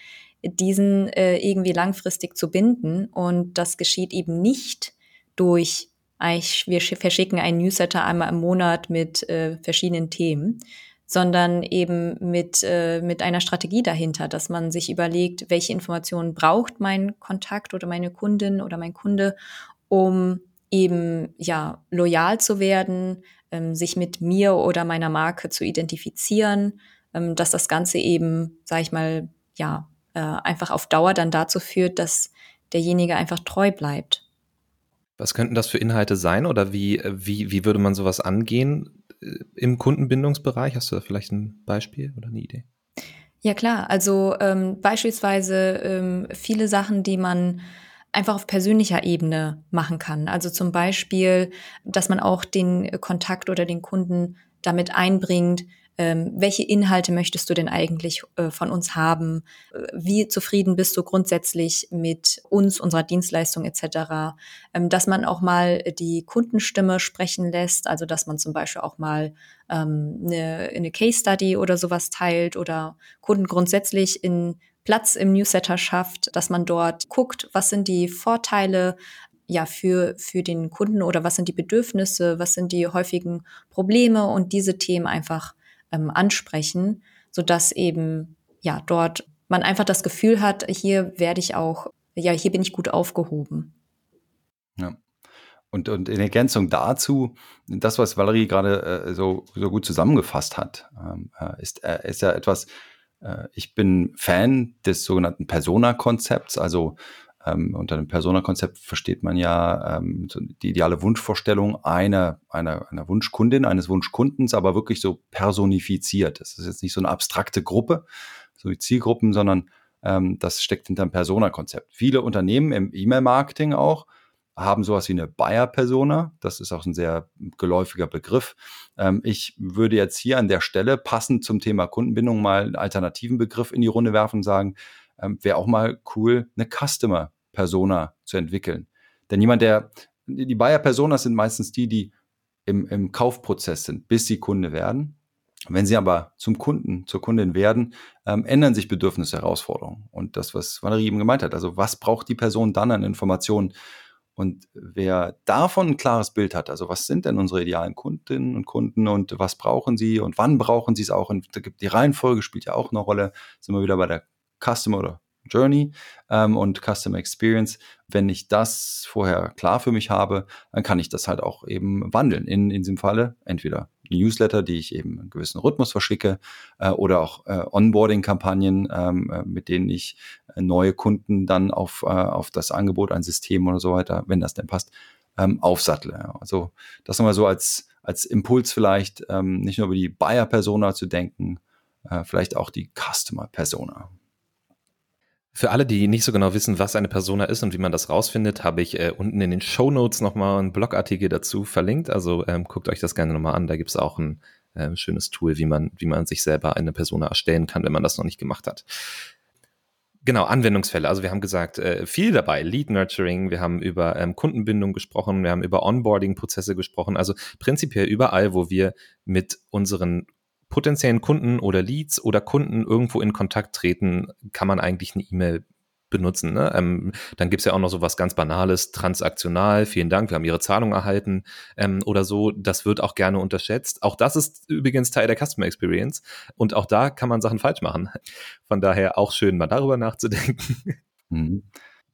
S2: diesen äh, irgendwie langfristig zu binden. Und das geschieht eben nicht durch, wir verschicken einen Newsletter einmal im Monat mit äh, verschiedenen Themen, sondern eben mit, äh, mit einer Strategie dahinter, dass man sich überlegt, welche Informationen braucht mein Kontakt oder meine Kundin oder mein Kunde, um eben ja loyal zu werden, ähm, sich mit mir oder meiner Marke zu identifizieren, ähm, dass das Ganze eben, sag ich mal, ja äh, einfach auf Dauer dann dazu führt, dass derjenige einfach treu bleibt.
S1: Was könnten das für Inhalte sein oder wie, wie, wie würde man sowas angehen äh, im Kundenbindungsbereich? Hast du da vielleicht ein Beispiel oder eine Idee?
S2: Ja klar, also ähm, beispielsweise ähm, viele Sachen, die man einfach auf persönlicher Ebene machen kann. Also zum Beispiel, dass man auch den Kontakt oder den Kunden damit einbringt, ähm, welche Inhalte möchtest du denn eigentlich äh, von uns haben? Wie zufrieden bist du grundsätzlich mit uns, unserer Dienstleistung etc.? Ähm, dass man auch mal die Kundenstimme sprechen lässt, also dass man zum Beispiel auch mal ähm, eine, eine Case Study oder sowas teilt oder Kunden grundsätzlich in Platz im Newsletter schafft, dass man dort guckt, was sind die Vorteile ja für, für den Kunden oder was sind die Bedürfnisse, was sind die häufigen Probleme und diese Themen einfach ähm, ansprechen, sodass eben ja dort man einfach das Gefühl hat, hier werde ich auch, ja, hier bin ich gut aufgehoben.
S3: Ja. Und, und in Ergänzung dazu, das, was Valerie gerade äh, so, so gut zusammengefasst hat, ähm, äh, ist, äh, ist ja etwas, ich bin Fan des sogenannten Persona-Konzepts. Also ähm, unter dem Persona-Konzept versteht man ja ähm, die ideale Wunschvorstellung einer, einer, einer Wunschkundin, eines Wunschkundens, aber wirklich so personifiziert. Das ist jetzt nicht so eine abstrakte Gruppe, so wie Zielgruppen, sondern ähm, das steckt hinter dem Persona-Konzept. Viele Unternehmen im E-Mail-Marketing auch haben sowas wie eine Buyer-Persona. Das ist auch ein sehr geläufiger Begriff. Ähm, ich würde jetzt hier an der Stelle passend zum Thema Kundenbindung mal einen alternativen Begriff in die Runde werfen und sagen, ähm, wäre auch mal cool, eine Customer-Persona zu entwickeln. Denn jemand, der, die Buyer-Personas sind meistens die, die im, im Kaufprozess sind, bis sie Kunde werden. Wenn sie aber zum Kunden, zur Kundin werden, ähm, ändern sich Bedürfnisse, Herausforderungen. Und das, was Valerie eben gemeint hat, also was braucht die Person dann an Informationen? Und wer davon ein klares Bild hat, also was sind denn unsere idealen Kundinnen und Kunden und was brauchen sie und wann brauchen sie es auch? Und da gibt die Reihenfolge spielt ja auch eine Rolle. Sind wir wieder bei der Customer oder Journey ähm, und Customer Experience. Wenn ich das vorher klar für mich habe, dann kann ich das halt auch eben wandeln. In, in diesem Falle entweder Newsletter, die ich eben einen gewissen Rhythmus verschicke, äh, oder auch äh, Onboarding-Kampagnen, ähm, äh, mit denen ich äh, neue Kunden dann auf, äh, auf das Angebot, ein System oder so weiter, wenn das denn passt, ähm, aufsattle. Also das nochmal so als, als Impuls vielleicht, ähm, nicht nur über die Buyer-Persona zu denken, äh, vielleicht auch die Customer-Persona.
S1: Für alle, die nicht so genau wissen, was eine Persona ist und wie man das rausfindet, habe ich äh, unten in den Show Notes nochmal einen Blogartikel dazu verlinkt. Also ähm, guckt euch das gerne nochmal an. Da gibt es auch ein äh, schönes Tool, wie man, wie man sich selber eine Persona erstellen kann, wenn man das noch nicht gemacht hat. Genau, Anwendungsfälle. Also wir haben gesagt, äh, viel dabei. Lead Nurturing, wir haben über ähm, Kundenbindung gesprochen, wir haben über Onboarding-Prozesse gesprochen. Also prinzipiell überall, wo wir mit unseren potenziellen Kunden oder Leads oder Kunden irgendwo in Kontakt treten, kann man eigentlich eine E-Mail benutzen. Ne? Ähm, dann gibt's ja auch noch so was ganz Banales, transaktional, vielen Dank, wir haben Ihre Zahlung erhalten ähm, oder so. Das wird auch gerne unterschätzt. Auch das ist übrigens Teil der Customer Experience und auch da kann man Sachen falsch machen. Von daher auch schön, mal darüber nachzudenken. Mhm.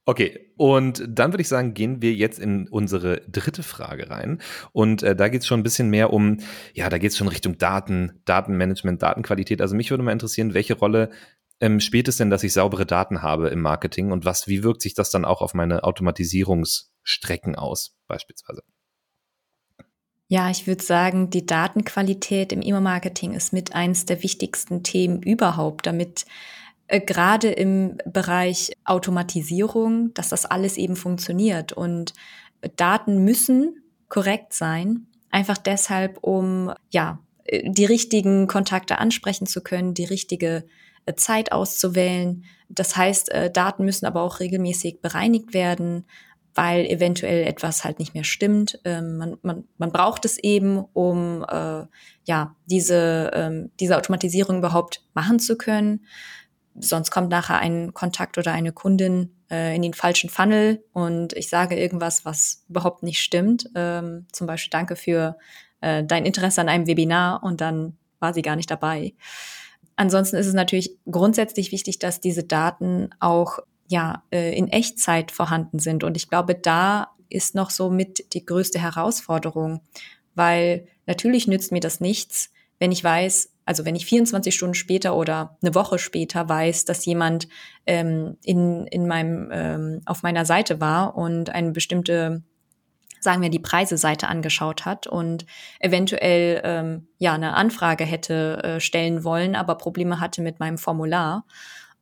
S1: Okay, und dann würde ich sagen, gehen wir jetzt in unsere dritte Frage rein. Und äh, da geht es schon ein bisschen mehr um, ja, da geht es schon Richtung Daten, Datenmanagement, Datenqualität. Also mich würde mal interessieren, welche Rolle ähm, spielt es denn, dass ich saubere Daten habe im Marketing und was, wie wirkt sich das dann auch auf meine Automatisierungsstrecken aus, beispielsweise?
S2: Ja, ich würde sagen, die Datenqualität im E-Mail-Marketing ist mit eins der wichtigsten Themen überhaupt, damit gerade im Bereich Automatisierung, dass das alles eben funktioniert. Und Daten müssen korrekt sein, einfach deshalb, um ja äh, die richtigen Kontakte ansprechen zu können, die richtige äh, Zeit auszuwählen. Das heißt, Daten müssen aber auch regelmäßig bereinigt werden, weil eventuell etwas halt nicht mehr stimmt. Ähm, man, man, man braucht es eben, um äh, ja diese, ähm, diese Automatisierung überhaupt machen zu können sonst kommt nachher ein Kontakt oder eine Kundin äh, in den falschen Funnel und ich sage irgendwas, was überhaupt nicht stimmt. Ähm, zum Beispiel danke für äh, dein Interesse an einem Webinar und dann war sie gar nicht dabei. Ansonsten ist es natürlich grundsätzlich wichtig, dass diese Daten auch ja äh, in Echtzeit vorhanden sind und ich glaube, da ist noch so mit die größte Herausforderung, weil natürlich nützt mir das nichts, wenn ich weiß, also wenn ich 24 Stunden später oder eine Woche später weiß, dass jemand ähm, in, in meinem, ähm, auf meiner Seite war und eine bestimmte, sagen wir, die Preiseseite angeschaut hat und eventuell ähm, ja eine Anfrage hätte äh, stellen wollen, aber Probleme hatte mit meinem Formular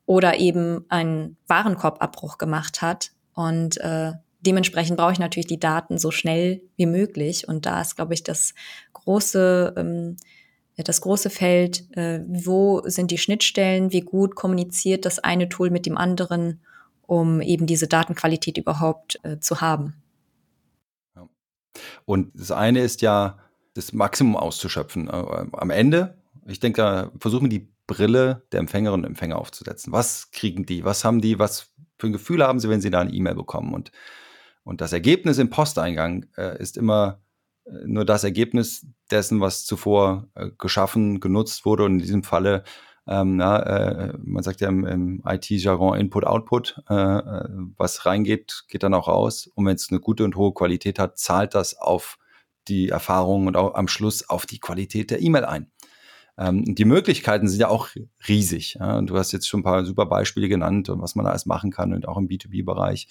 S2: oder eben einen Warenkorbabbruch gemacht hat und äh, dementsprechend brauche ich natürlich die Daten so schnell wie möglich und da ist, glaube ich, das große ähm, das große Feld, äh, wo sind die Schnittstellen, wie gut kommuniziert das eine Tool mit dem anderen, um eben diese Datenqualität überhaupt äh, zu haben.
S3: Und das eine ist ja, das Maximum auszuschöpfen. Äh, am Ende, ich denke, da versuchen die Brille der Empfängerinnen und Empfänger aufzusetzen. Was kriegen die? Was haben die? Was für ein Gefühl haben sie, wenn sie da eine E-Mail bekommen? Und, und das Ergebnis im Posteingang äh, ist immer nur das Ergebnis dessen, was zuvor äh, geschaffen, genutzt wurde. Und in diesem Falle, ähm, na, äh, man sagt ja im, im IT-Jargon Input-Output, äh, äh, was reingeht, geht dann auch raus. Und wenn es eine gute und hohe Qualität hat, zahlt das auf die Erfahrung und auch am Schluss auf die Qualität der E-Mail ein. Ähm, die Möglichkeiten sind ja auch riesig. Ja? Du hast jetzt schon ein paar super Beispiele genannt und was man alles machen kann und auch im B2B-Bereich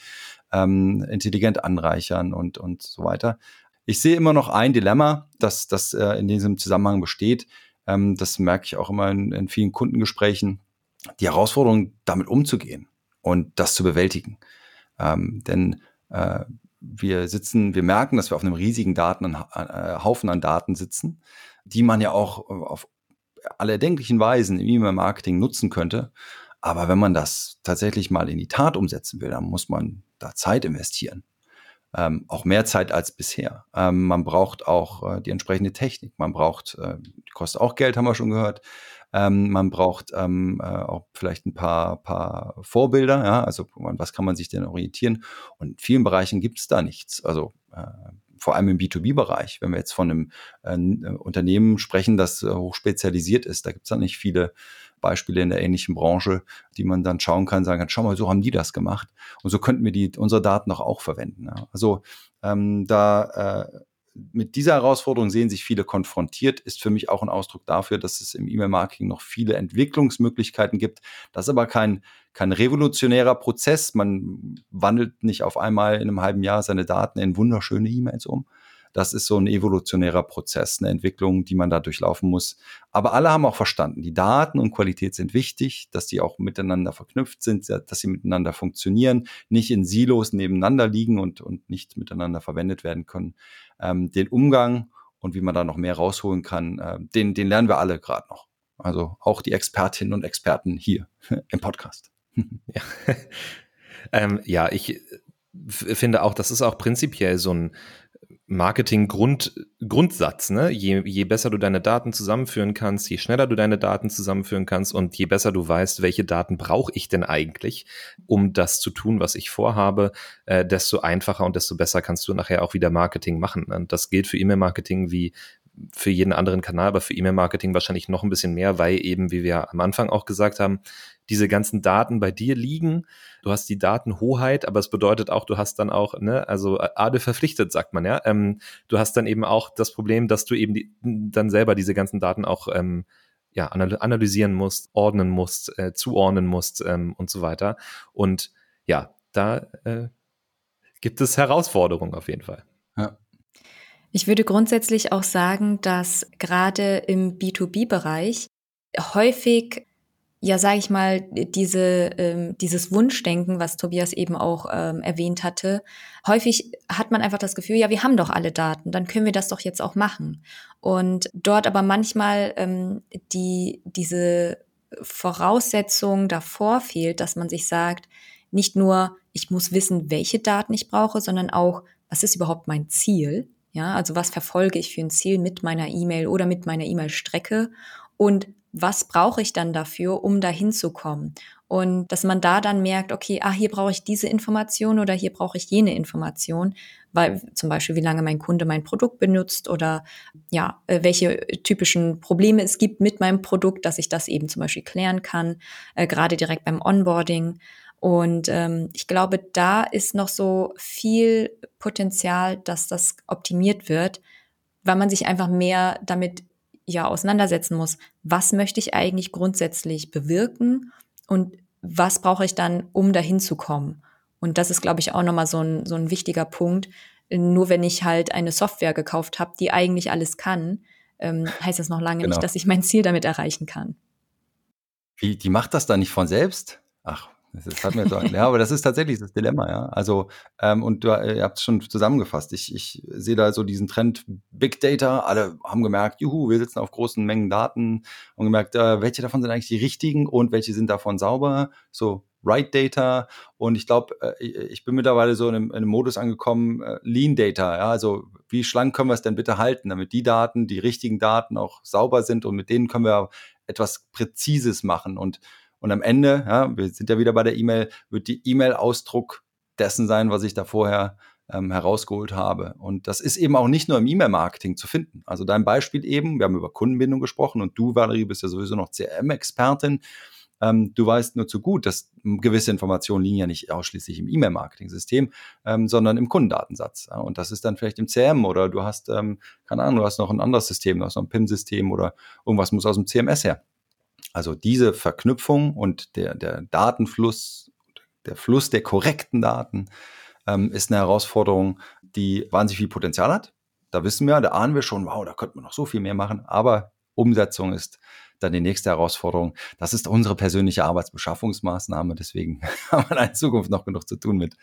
S3: ähm, intelligent anreichern und, und so weiter. Ich sehe immer noch ein Dilemma, das, das äh, in diesem Zusammenhang besteht. Ähm, das merke ich auch immer in, in vielen Kundengesprächen. Die Herausforderung, damit umzugehen und das zu bewältigen. Ähm, denn äh, wir sitzen, wir merken, dass wir auf einem riesigen Daten, äh, Haufen an Daten sitzen, die man ja auch auf alle erdenklichen Weisen im E-Mail-Marketing nutzen könnte. Aber wenn man das tatsächlich mal in die Tat umsetzen will, dann muss man da Zeit investieren ähm, auch mehr Zeit als bisher. Ähm, man braucht auch äh, die entsprechende Technik, man braucht äh, kostet auch Geld, haben wir schon gehört. Ähm, man braucht ähm, äh, auch vielleicht ein paar, paar Vorbilder, ja, also was kann man sich denn orientieren? Und in vielen Bereichen gibt es da nichts. Also äh, vor allem im B2B-Bereich, wenn wir jetzt von einem äh, Unternehmen sprechen, das äh, hochspezialisiert ist, da gibt es dann nicht viele Beispiele in der ähnlichen Branche, die man dann schauen kann, sagen kann, schau mal, so haben die das gemacht. Und so könnten wir die, unsere Daten doch auch verwenden. Ja. Also ähm, da äh, mit dieser Herausforderung sehen sich viele konfrontiert, ist für mich auch ein Ausdruck dafür, dass es im E-Mail-Marketing noch viele Entwicklungsmöglichkeiten gibt. Das ist aber kein, kein revolutionärer Prozess. Man wandelt nicht auf einmal in einem halben Jahr seine Daten in wunderschöne E-Mails um, das ist so ein evolutionärer Prozess, eine Entwicklung, die man da durchlaufen muss. Aber alle haben auch verstanden, die Daten und Qualität sind wichtig, dass die auch miteinander verknüpft sind, dass sie miteinander funktionieren, nicht in Silos nebeneinander liegen und, und nicht miteinander verwendet werden können. Ähm, den Umgang und wie man da noch mehr rausholen kann, äh, den, den lernen wir alle gerade noch. Also auch die Expertinnen und Experten hier im Podcast.
S1: ja. ähm, ja, ich finde auch, das ist auch prinzipiell so ein Marketing-Grundsatz. Ne? Je, je besser du deine Daten zusammenführen kannst, je schneller du deine Daten zusammenführen kannst und je besser du weißt, welche Daten brauche ich denn eigentlich, um das zu tun, was ich vorhabe, äh, desto einfacher und desto besser kannst du nachher auch wieder Marketing machen. Und das gilt für E-Mail-Marketing wie für jeden anderen Kanal, aber für E-Mail-Marketing wahrscheinlich noch ein bisschen mehr, weil eben, wie wir am Anfang auch gesagt haben, diese ganzen Daten bei dir liegen. Du hast die Datenhoheit, aber es bedeutet auch, du hast dann auch, ne, also Adel verpflichtet, sagt man ja. Ähm, du hast dann eben auch das Problem, dass du eben die, dann selber diese ganzen Daten auch ähm, ja, analysieren musst, ordnen musst, äh, zuordnen musst ähm, und so weiter. Und ja, da äh, gibt es Herausforderungen auf jeden Fall. Ja.
S2: Ich würde grundsätzlich auch sagen, dass gerade im B2B-Bereich häufig ja, sage ich mal, diese, ähm, dieses Wunschdenken, was Tobias eben auch ähm, erwähnt hatte, häufig hat man einfach das Gefühl, ja, wir haben doch alle Daten, dann können wir das doch jetzt auch machen. Und dort aber manchmal ähm, die, diese Voraussetzung davor fehlt, dass man sich sagt, nicht nur, ich muss wissen, welche Daten ich brauche, sondern auch, was ist überhaupt mein Ziel? Ja, also was verfolge ich für ein Ziel mit meiner E-Mail oder mit meiner E-Mail-Strecke? Und was brauche ich dann dafür, um dahin zu kommen? Und dass man da dann merkt, okay, ah, hier brauche ich diese Information oder hier brauche ich jene Information, weil zum Beispiel, wie lange mein Kunde mein Produkt benutzt oder ja, äh, welche typischen Probleme es gibt mit meinem Produkt, dass ich das eben zum Beispiel klären kann, äh, gerade direkt beim Onboarding. Und ähm, ich glaube, da ist noch so viel Potenzial, dass das optimiert wird, weil man sich einfach mehr damit ja auseinandersetzen muss, was möchte ich eigentlich grundsätzlich bewirken und was brauche ich dann, um dahin zu kommen. Und das ist, glaube ich, auch nochmal so ein, so ein wichtiger Punkt. Nur wenn ich halt eine Software gekauft habe, die eigentlich alles kann, ähm, heißt das noch lange genau. nicht, dass ich mein Ziel damit erreichen kann.
S3: Wie, die macht das dann nicht von selbst? Ach, das hat mir so, ja, aber das ist tatsächlich das Dilemma, ja. Also, ähm, und du, äh, ihr habt es schon zusammengefasst. Ich, ich sehe da so diesen Trend Big Data. Alle haben gemerkt, juhu, wir sitzen auf großen Mengen Daten und gemerkt, äh, welche davon sind eigentlich die richtigen und welche sind davon sauber. So Right Data. Und ich glaube, äh, ich bin mittlerweile so in einem, in einem Modus angekommen, äh, Lean Data. Ja, also wie schlank können wir es denn bitte halten, damit die Daten, die richtigen Daten auch sauber sind und mit denen können wir etwas Präzises machen und und am Ende, ja, wir sind ja wieder bei der E-Mail, wird die E-Mail-Ausdruck dessen sein, was ich da vorher ähm, herausgeholt habe. Und das ist eben auch nicht nur im E-Mail-Marketing zu finden. Also dein Beispiel eben, wir haben über Kundenbindung gesprochen und du, Valerie, bist ja sowieso noch CRM-Expertin. Ähm, du weißt nur zu gut, dass gewisse Informationen liegen ja nicht ausschließlich im E-Mail-Marketing-System, ähm, sondern im Kundendatensatz. Ja? Und das ist dann vielleicht im CRM oder du hast, ähm, keine Ahnung, du hast noch ein anderes System, du hast noch ein PIM-System oder irgendwas muss aus dem CMS her. Also diese Verknüpfung und der, der Datenfluss, der Fluss der korrekten Daten ähm, ist eine Herausforderung, die wahnsinnig viel Potenzial hat. Da wissen wir, da ahnen wir schon, wow, da könnte man noch so viel mehr machen. Aber Umsetzung ist dann die nächste Herausforderung. Das ist unsere persönliche Arbeitsbeschaffungsmaßnahme. Deswegen haben wir in Zukunft noch genug zu tun mit.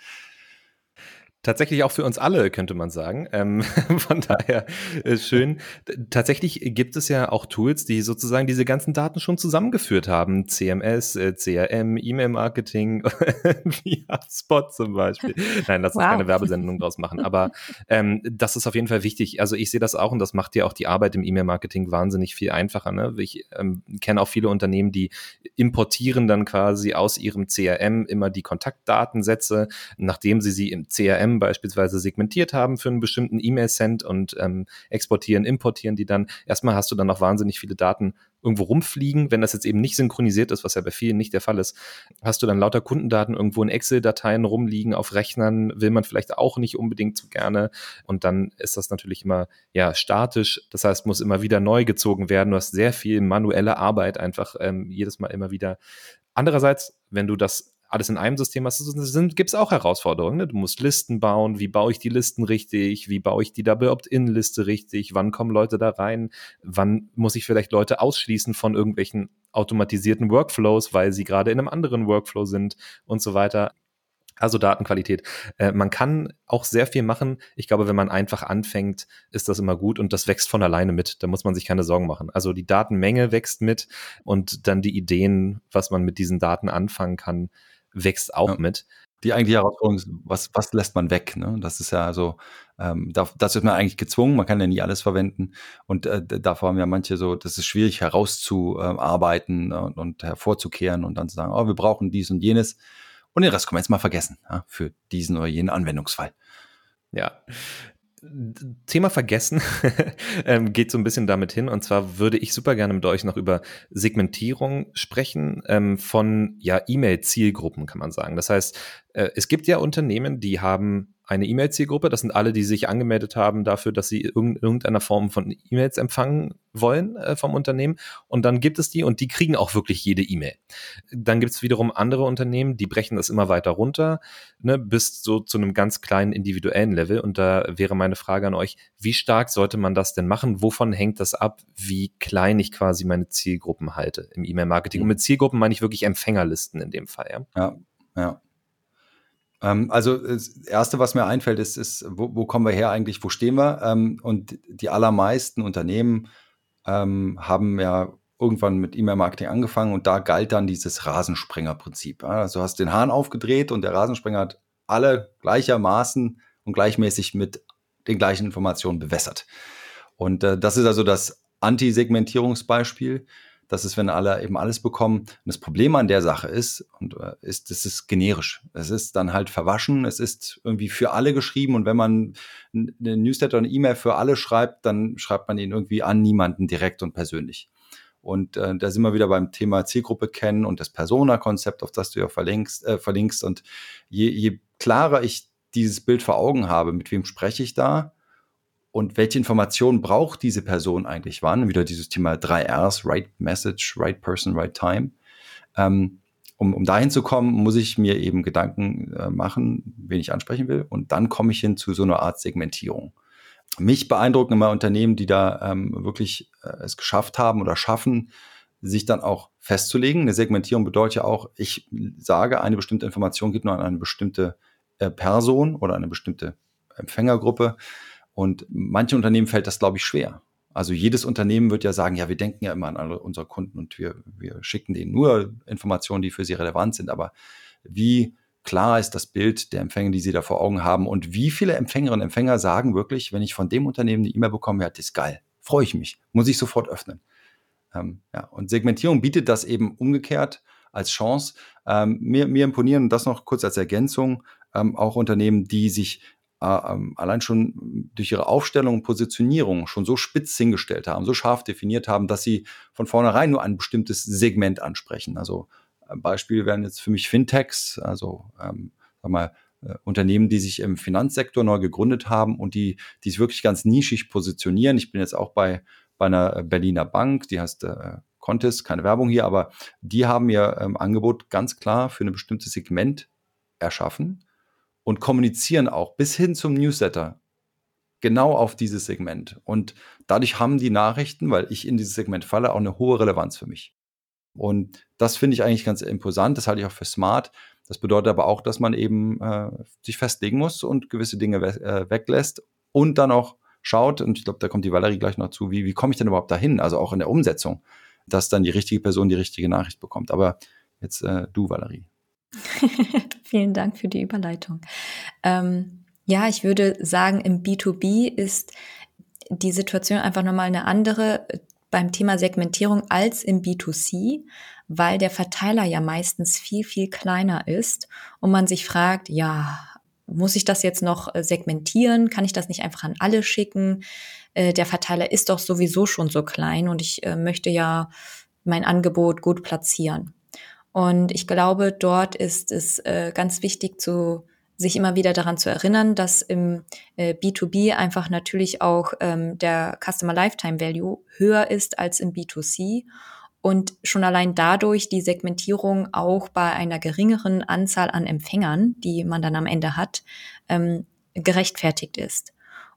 S1: Tatsächlich auch für uns alle, könnte man sagen. Ähm, von daher äh, schön. Tatsächlich gibt es ja auch Tools, die sozusagen diese ganzen Daten schon zusammengeführt haben. CMS, äh, CRM, E-Mail-Marketing, wie HubSpot zum Beispiel. Nein, lass uns wow. keine Werbesendung draus machen. Aber ähm, das ist auf jeden Fall wichtig. Also ich sehe das auch und das macht ja auch die Arbeit im E-Mail-Marketing wahnsinnig viel einfacher. Ne? Ich ähm, kenne auch viele Unternehmen, die importieren dann quasi aus ihrem CRM immer die Kontaktdatensätze, nachdem sie sie im CRM CRM beispielsweise segmentiert haben für einen bestimmten E-Mail-Send und ähm, exportieren, importieren die dann. Erstmal hast du dann noch wahnsinnig viele Daten irgendwo rumfliegen. Wenn das jetzt eben nicht synchronisiert ist, was ja bei vielen nicht der Fall ist, hast du dann lauter Kundendaten irgendwo in Excel-Dateien rumliegen auf Rechnern, will man vielleicht auch nicht unbedingt so gerne. Und dann ist das natürlich immer ja statisch. Das heißt, muss immer wieder neu gezogen werden. Du hast sehr viel manuelle Arbeit einfach ähm, jedes Mal immer wieder. Andererseits, wenn du das alles in einem System hast, gibt es auch Herausforderungen. Ne? Du musst Listen bauen. Wie baue ich die Listen richtig? Wie baue ich die Double Opt-in-Liste richtig? Wann kommen Leute da rein? Wann muss ich vielleicht Leute ausschließen von irgendwelchen automatisierten Workflows, weil sie gerade in einem anderen Workflow sind und so weiter? Also Datenqualität. Äh, man kann auch sehr viel machen. Ich glaube, wenn man einfach anfängt, ist das immer gut und das wächst von alleine mit. Da muss man sich keine Sorgen machen. Also die Datenmenge wächst mit und dann die Ideen, was man mit diesen Daten anfangen kann, wächst auch ja. mit.
S3: Die eigentliche Herausforderung ist, was, was lässt man weg? Ne? Das ist ja so, ähm, da, das ist man eigentlich gezwungen, man kann ja nie alles verwenden. Und äh, davor haben ja manche so, das ist schwierig herauszuarbeiten und, und hervorzukehren und dann zu sagen, oh, wir brauchen dies und jenes. Und den Rest können wir jetzt mal vergessen, ja, für diesen oder jenen Anwendungsfall.
S1: Ja, Thema vergessen ähm, geht so ein bisschen damit hin. Und zwar würde ich super gerne mit euch noch über Segmentierung sprechen ähm, von ja E-Mail-Zielgruppen, kann man sagen. Das heißt, äh, es gibt ja Unternehmen, die haben eine E-Mail-Zielgruppe. Das sind alle, die sich angemeldet haben dafür, dass sie in irgendeiner Form von E-Mails empfangen wollen äh, vom Unternehmen. Und dann gibt es die und die kriegen auch wirklich jede E-Mail. Dann gibt es wiederum andere Unternehmen, die brechen das immer weiter runter, ne, bis so zu einem ganz kleinen individuellen Level. Und da wäre meine Frage an euch, wie stark sollte man das denn machen? Wovon hängt das ab, wie klein ich quasi meine Zielgruppen halte im E-Mail-Marketing? Und mit Zielgruppen meine ich wirklich Empfängerlisten in dem Fall.
S3: Ja, ja. ja. Ähm, also das Erste, was mir einfällt, ist, ist wo, wo kommen wir her eigentlich, wo stehen wir? Ähm, und die allermeisten Unternehmen ähm, haben ja irgendwann mit E-Mail-Marketing angefangen und da galt dann dieses Rasensprenger-Prinzip. Also du hast den Hahn aufgedreht und der Rasensprenger hat alle gleichermaßen und gleichmäßig mit den gleichen Informationen bewässert. Und äh, das ist also das Anti-Segmentierungsbeispiel. Das ist, wenn alle eben alles bekommen. Und das Problem an der Sache ist, und äh, ist, es ist generisch. Es ist dann halt verwaschen. Es ist irgendwie für alle geschrieben. Und wenn man eine Newsletter eine E-Mail für alle schreibt, dann schreibt man ihn irgendwie an niemanden direkt und persönlich. Und äh, da sind wir wieder beim Thema Zielgruppe kennen und das Persona-Konzept, auf das du ja verlinkst. Äh, verlinkst. Und je, je klarer ich dieses Bild vor Augen habe, mit wem spreche ich da, und welche Informationen braucht diese Person eigentlich wann? Wieder dieses Thema 3Rs, Right Message, Right Person, Right Time. Ähm, um, um dahin zu kommen, muss ich mir eben Gedanken äh, machen, wen ich ansprechen will. Und dann komme ich hin zu so einer Art Segmentierung. Mich beeindrucken immer Unternehmen, die da ähm, wirklich äh, es geschafft haben oder schaffen, sich dann auch festzulegen. Eine Segmentierung bedeutet ja auch, ich sage, eine bestimmte Information geht nur an eine bestimmte äh, Person oder eine bestimmte Empfängergruppe. Und manche Unternehmen fällt das, glaube ich, schwer. Also jedes Unternehmen wird ja sagen, ja, wir denken ja immer an alle unsere Kunden und wir, wir schicken denen nur Informationen, die für sie relevant sind. Aber wie klar ist das Bild der Empfänger, die sie da vor Augen haben und wie viele Empfängerinnen und Empfänger sagen wirklich, wenn ich von dem Unternehmen eine E-Mail bekomme, ja, das ist geil, freue ich mich, muss ich sofort öffnen. Ähm, ja, und Segmentierung bietet das eben umgekehrt als Chance. Ähm, mir, mir imponieren, das noch kurz als Ergänzung, ähm, auch Unternehmen, die sich allein schon durch ihre Aufstellung und Positionierung schon so spitz hingestellt haben, so scharf definiert haben, dass sie von vornherein nur ein bestimmtes Segment ansprechen. Also ein Beispiel wären jetzt für mich Fintechs, also ähm, sag mal, äh, Unternehmen, die sich im Finanzsektor neu gegründet haben und die, die sich wirklich ganz nischig positionieren. Ich bin jetzt auch bei, bei einer Berliner Bank, die heißt äh, Contis, keine Werbung hier, aber die haben ihr ähm, Angebot ganz klar für ein bestimmtes Segment erschaffen und kommunizieren auch bis hin zum Newsletter genau auf dieses Segment. Und dadurch haben die Nachrichten, weil ich in dieses Segment falle, auch eine hohe Relevanz für mich. Und das finde ich eigentlich ganz imposant. Das halte ich auch für smart. Das bedeutet aber auch, dass man eben äh, sich festlegen muss und gewisse Dinge we äh, weglässt und dann auch schaut, und ich glaube, da kommt die Valerie gleich noch zu, wie, wie komme ich denn überhaupt dahin? Also auch in der Umsetzung, dass dann die richtige Person die richtige Nachricht bekommt. Aber jetzt äh, du, Valerie.
S2: Vielen Dank für die Überleitung. Ähm, ja, ich würde sagen, im B2B ist die Situation einfach nochmal eine andere beim Thema Segmentierung als im B2C, weil der Verteiler ja meistens viel, viel kleiner ist und man sich fragt, ja, muss ich das jetzt noch äh, segmentieren? Kann ich das nicht einfach an alle schicken? Äh, der Verteiler ist doch sowieso schon so klein und ich äh, möchte ja mein Angebot gut platzieren. Und ich glaube, dort ist es ganz wichtig zu sich immer wieder daran zu erinnern, dass im äh, B2B einfach natürlich auch ähm, der Customer Lifetime Value höher ist als im B2C und schon allein dadurch die Segmentierung auch bei einer geringeren Anzahl an Empfängern, die man dann am Ende hat, ähm, gerechtfertigt ist.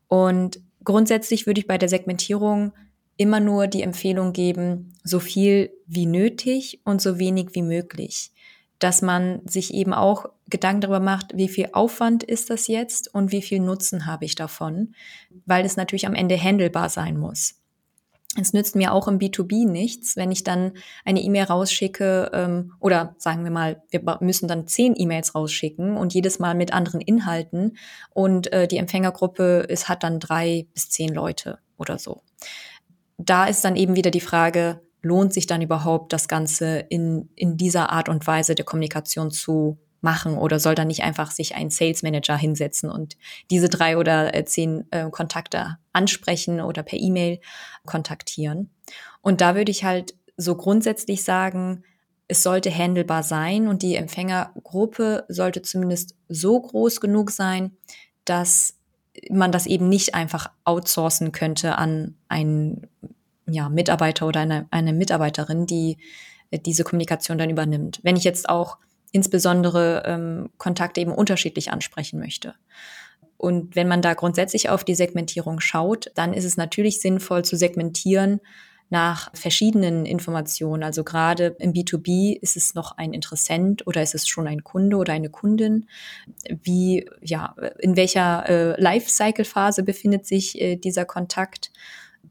S2: Und grundsätzlich würde ich bei der Segmentierung immer nur die Empfehlung geben, so viel wie nötig und so wenig wie möglich dass man sich eben auch Gedanken darüber macht, wie viel Aufwand ist das jetzt und wie viel Nutzen habe ich davon, weil es natürlich am Ende handelbar sein muss. Es nützt mir auch im B2B nichts, wenn ich dann eine E-Mail rausschicke ähm, oder sagen wir mal, wir müssen dann zehn E-Mails rausschicken und jedes Mal mit anderen Inhalten und äh, die Empfängergruppe ist, hat dann drei bis zehn Leute oder so. Da ist dann eben wieder die Frage, lohnt sich dann überhaupt das Ganze in, in dieser Art und Weise der Kommunikation zu machen oder soll dann nicht einfach sich ein Sales Manager hinsetzen und diese drei oder äh, zehn äh, Kontakte ansprechen oder per E-Mail kontaktieren. Und da würde ich halt so grundsätzlich sagen, es sollte handelbar sein und die Empfängergruppe sollte zumindest so groß genug sein, dass man das eben nicht einfach outsourcen könnte an einen ja, Mitarbeiter oder eine, eine Mitarbeiterin, die äh, diese Kommunikation dann übernimmt. Wenn ich jetzt auch insbesondere ähm, Kontakte eben unterschiedlich ansprechen möchte. Und wenn man da grundsätzlich auf die Segmentierung schaut, dann ist es natürlich sinnvoll zu segmentieren nach verschiedenen Informationen. Also gerade im B2B ist es noch ein Interessent oder ist es schon ein Kunde oder eine Kundin? Wie, ja, in welcher äh, Lifecycle-Phase befindet sich äh, dieser Kontakt?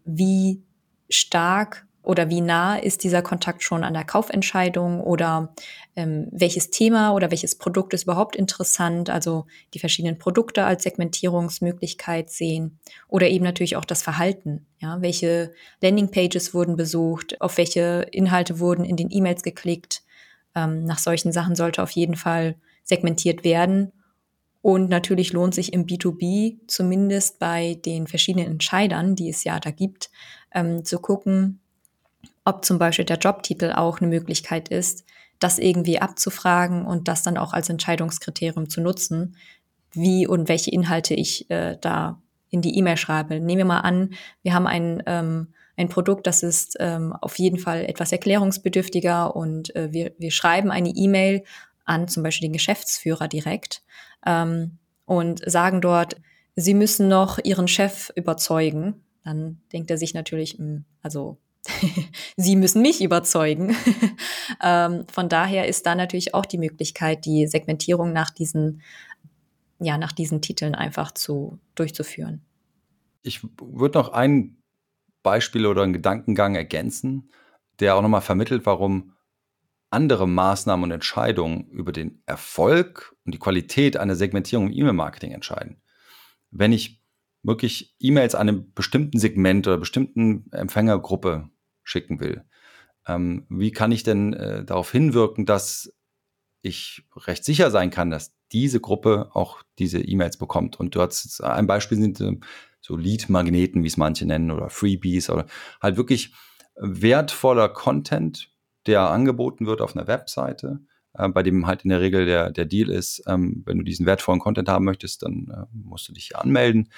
S2: Wie stark oder wie nah ist dieser Kontakt schon an der Kaufentscheidung oder ähm, welches Thema oder welches Produkt ist überhaupt interessant, also die verschiedenen Produkte als Segmentierungsmöglichkeit sehen oder eben natürlich auch das Verhalten, ja, welche Landingpages wurden besucht, auf welche Inhalte wurden in den E-Mails geklickt. Ähm, nach solchen Sachen sollte auf jeden Fall segmentiert werden und natürlich lohnt sich im B2B, zumindest bei den verschiedenen Entscheidern, die es ja da gibt, ähm, zu gucken, ob zum Beispiel der Jobtitel auch eine Möglichkeit ist, das irgendwie abzufragen und das dann auch als Entscheidungskriterium zu nutzen, wie und welche Inhalte ich äh, da in die E-Mail schreibe. Nehmen wir mal an, wir haben ein, ähm, ein Produkt, das ist ähm, auf jeden Fall etwas erklärungsbedürftiger und äh, wir, wir schreiben eine E-Mail an zum Beispiel den Geschäftsführer direkt ähm, und sagen dort, Sie müssen noch Ihren Chef überzeugen. Dann denkt er sich natürlich, hm, also Sie müssen mich überzeugen. ähm, von daher ist da natürlich auch die Möglichkeit, die Segmentierung nach diesen, ja, nach diesen Titeln einfach zu, durchzuführen.
S3: Ich würde noch ein Beispiel oder einen Gedankengang ergänzen, der auch nochmal vermittelt, warum andere Maßnahmen und Entscheidungen über den Erfolg und die Qualität einer Segmentierung im E-Mail-Marketing entscheiden. Wenn ich wirklich E-Mails an einem bestimmten Segment oder bestimmten Empfängergruppe schicken will, ähm, wie kann ich denn äh, darauf hinwirken, dass ich recht sicher sein kann, dass diese Gruppe auch diese E-Mails bekommt. Und du hast ein Beispiel sind äh, so Lead-Magneten, wie es manche nennen, oder Freebies oder halt wirklich wertvoller Content, der angeboten wird auf einer Webseite, äh, bei dem halt in der Regel der, der Deal ist, ähm, wenn du diesen wertvollen Content haben möchtest, dann äh, musst du dich anmelden.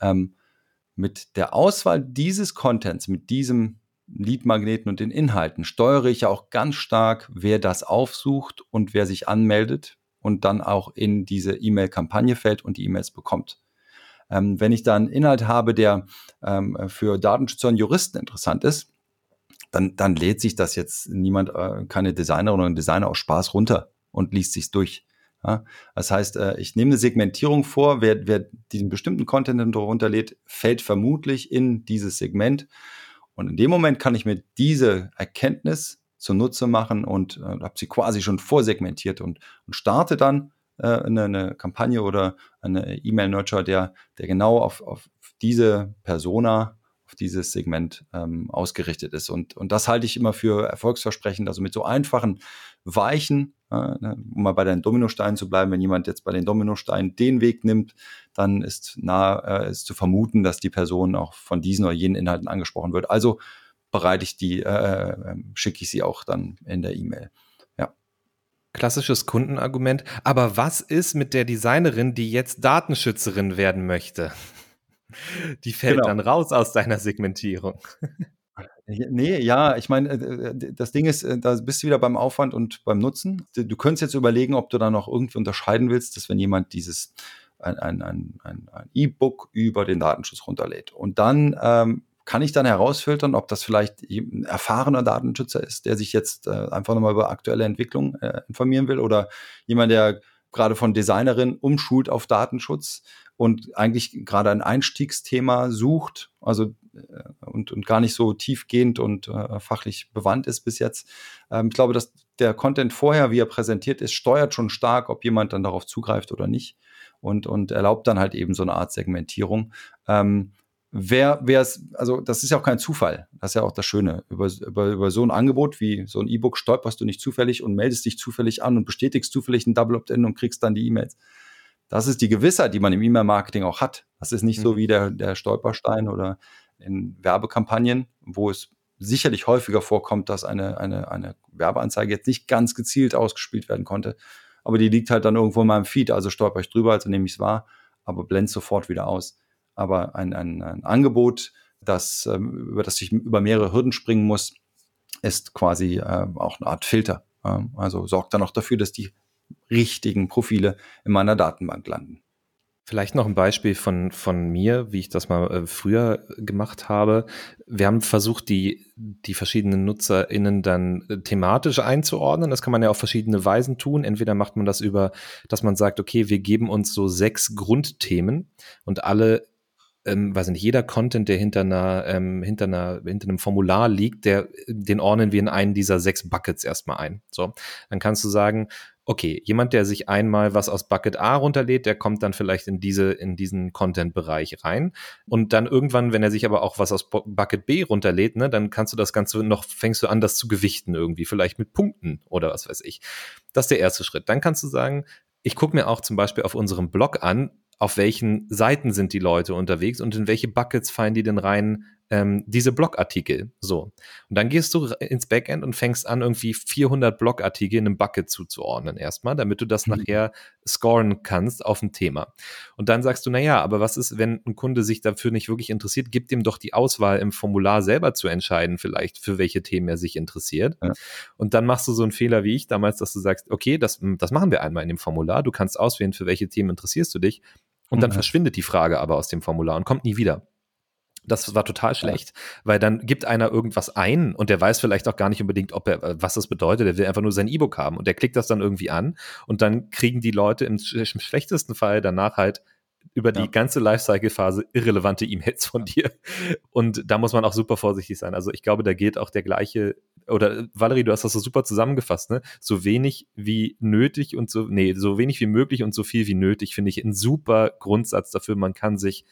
S3: Ähm, mit der Auswahl dieses Contents, mit diesem Lead-Magneten und den Inhalten steuere ich ja auch ganz stark, wer das aufsucht und wer sich anmeldet und dann auch in diese E-Mail-Kampagne fällt und die E-Mails bekommt. Ähm, wenn ich da einen Inhalt habe, der ähm, für Datenschützer und Juristen interessant ist, dann, dann lädt sich das jetzt niemand, äh, keine Designerin oder Designer aus Spaß runter und liest sich's durch. Ja? Das heißt, äh, ich nehme eine Segmentierung vor, wer, wer diesen bestimmten Content darunter lädt, fällt vermutlich in dieses Segment. Und in dem Moment kann ich mir diese Erkenntnis zunutze machen und äh, habe sie quasi schon vorsegmentiert und, und starte dann äh, eine, eine Kampagne oder eine E-Mail-Nurture, der, der genau auf, auf diese Persona auf dieses Segment ähm, ausgerichtet ist. Und, und das halte ich immer für erfolgsversprechend. Also mit so einfachen, weichen, äh, um mal bei den Dominosteinen zu bleiben, wenn jemand jetzt bei den Dominosteinen den Weg nimmt, dann ist nahe äh, ist zu vermuten, dass die Person auch von diesen oder jenen Inhalten angesprochen wird. Also bereite ich die, äh, ähm, schicke ich sie auch dann in der E-Mail.
S1: Klassisches Kundenargument. Aber was ist mit der Designerin, die jetzt Datenschützerin werden möchte? Die fällt genau. dann raus aus deiner Segmentierung.
S3: Nee, ja, ich meine, äh, äh, das Ding ist, äh, da bist du wieder beim Aufwand und beim Nutzen. Du könntest jetzt überlegen, ob du da noch irgendwie unterscheiden willst, dass wenn jemand dieses ein, ein, ein, ein E-Book über den Datenschutz runterlädt und dann ähm, kann ich dann herausfiltern, ob das vielleicht ein erfahrener Datenschützer ist, der sich jetzt äh, einfach nochmal über aktuelle Entwicklung äh, informieren will oder jemand, der gerade von Designerin umschult auf Datenschutz und eigentlich gerade ein Einstiegsthema sucht, also äh, und, und gar nicht so tiefgehend und äh, fachlich bewandt ist bis jetzt. Ähm, ich glaube, dass der Content vorher, wie er präsentiert ist, steuert schon stark, ob jemand dann darauf zugreift oder nicht und, und erlaubt dann halt eben so eine Art Segmentierung. Ähm, wer, wer es, also das ist ja auch kein Zufall. Das ist ja auch das Schöne. Über, über, über so ein Angebot wie so ein E-Book stolperst du nicht zufällig und meldest dich zufällig an und bestätigst zufällig ein Double Opt-in und kriegst dann die E-Mails. Das ist die Gewissheit, die man im E-Mail-Marketing auch hat. Das ist nicht mhm. so wie der, der Stolperstein oder in Werbekampagnen, wo es sicherlich häufiger vorkommt, dass eine, eine, eine Werbeanzeige jetzt nicht ganz gezielt ausgespielt werden konnte. Aber die liegt halt dann irgendwo in meinem Feed, also stolper ich drüber, also nehme ich es wahr, aber blend sofort wieder aus. Aber ein, ein, ein Angebot, das, ähm, über das ich über mehrere Hürden springen muss, ist quasi äh, auch eine Art Filter. Ähm, also sorgt dann auch dafür, dass die richtigen Profile in meiner Datenbank landen.
S1: Vielleicht noch ein Beispiel von, von mir, wie ich das mal äh, früher gemacht habe. Wir haben versucht, die, die verschiedenen NutzerInnen dann äh, thematisch einzuordnen. Das kann man ja auf verschiedene Weisen tun. Entweder macht man das über, dass man sagt, okay, wir geben uns so sechs Grundthemen und alle ähm, weiß nicht, jeder Content, der hinter einer, ähm, hinter einer, hinter einem Formular liegt, der, den ordnen wir in einen dieser sechs Buckets erstmal ein. So, dann kannst du sagen, okay, jemand, der sich einmal was aus Bucket A runterlädt, der kommt dann vielleicht in diese, in diesen Content-Bereich rein. Und dann irgendwann, wenn er sich aber auch was aus Bucket B runterlädt, ne, dann kannst du das Ganze noch, fängst du an, das zu gewichten irgendwie, vielleicht mit Punkten oder was weiß ich. Das ist der erste Schritt. Dann kannst du sagen, ich gucke mir auch zum Beispiel auf unserem Blog an, auf welchen Seiten sind die Leute unterwegs und in welche Buckets fallen die denn rein, ähm, diese Blogartikel. So. Und dann gehst du ins Backend und fängst an, irgendwie 400 Blogartikel in einem Bucket zuzuordnen erstmal, damit du das mhm. nachher scoren kannst auf ein Thema. Und dann sagst du, na ja, aber was ist, wenn ein Kunde sich dafür nicht wirklich interessiert, gib ihm doch die Auswahl im Formular selber zu entscheiden, vielleicht für welche Themen er sich interessiert. Ja. Und dann machst du so einen Fehler wie ich damals, dass du sagst, okay, das, das machen wir einmal in dem Formular. Du kannst auswählen, für welche Themen interessierst du dich. Und dann mhm. verschwindet die Frage aber aus dem Formular und kommt nie wieder. Das war total schlecht, ja. weil dann gibt einer irgendwas ein und der weiß vielleicht auch gar nicht unbedingt, ob er, was das bedeutet. Der will einfach nur sein E-Book haben und der klickt das dann irgendwie an und dann kriegen die Leute im, im schlechtesten Fall danach halt über die ja. ganze Lifecycle-Phase irrelevante E-Mails von dir. Und da muss man auch super vorsichtig sein. Also ich glaube, da geht auch der gleiche, oder Valerie, du hast das so super zusammengefasst, ne? So wenig wie nötig und so, nee, so wenig wie möglich und so viel wie nötig, finde ich ein super Grundsatz dafür. Man kann sich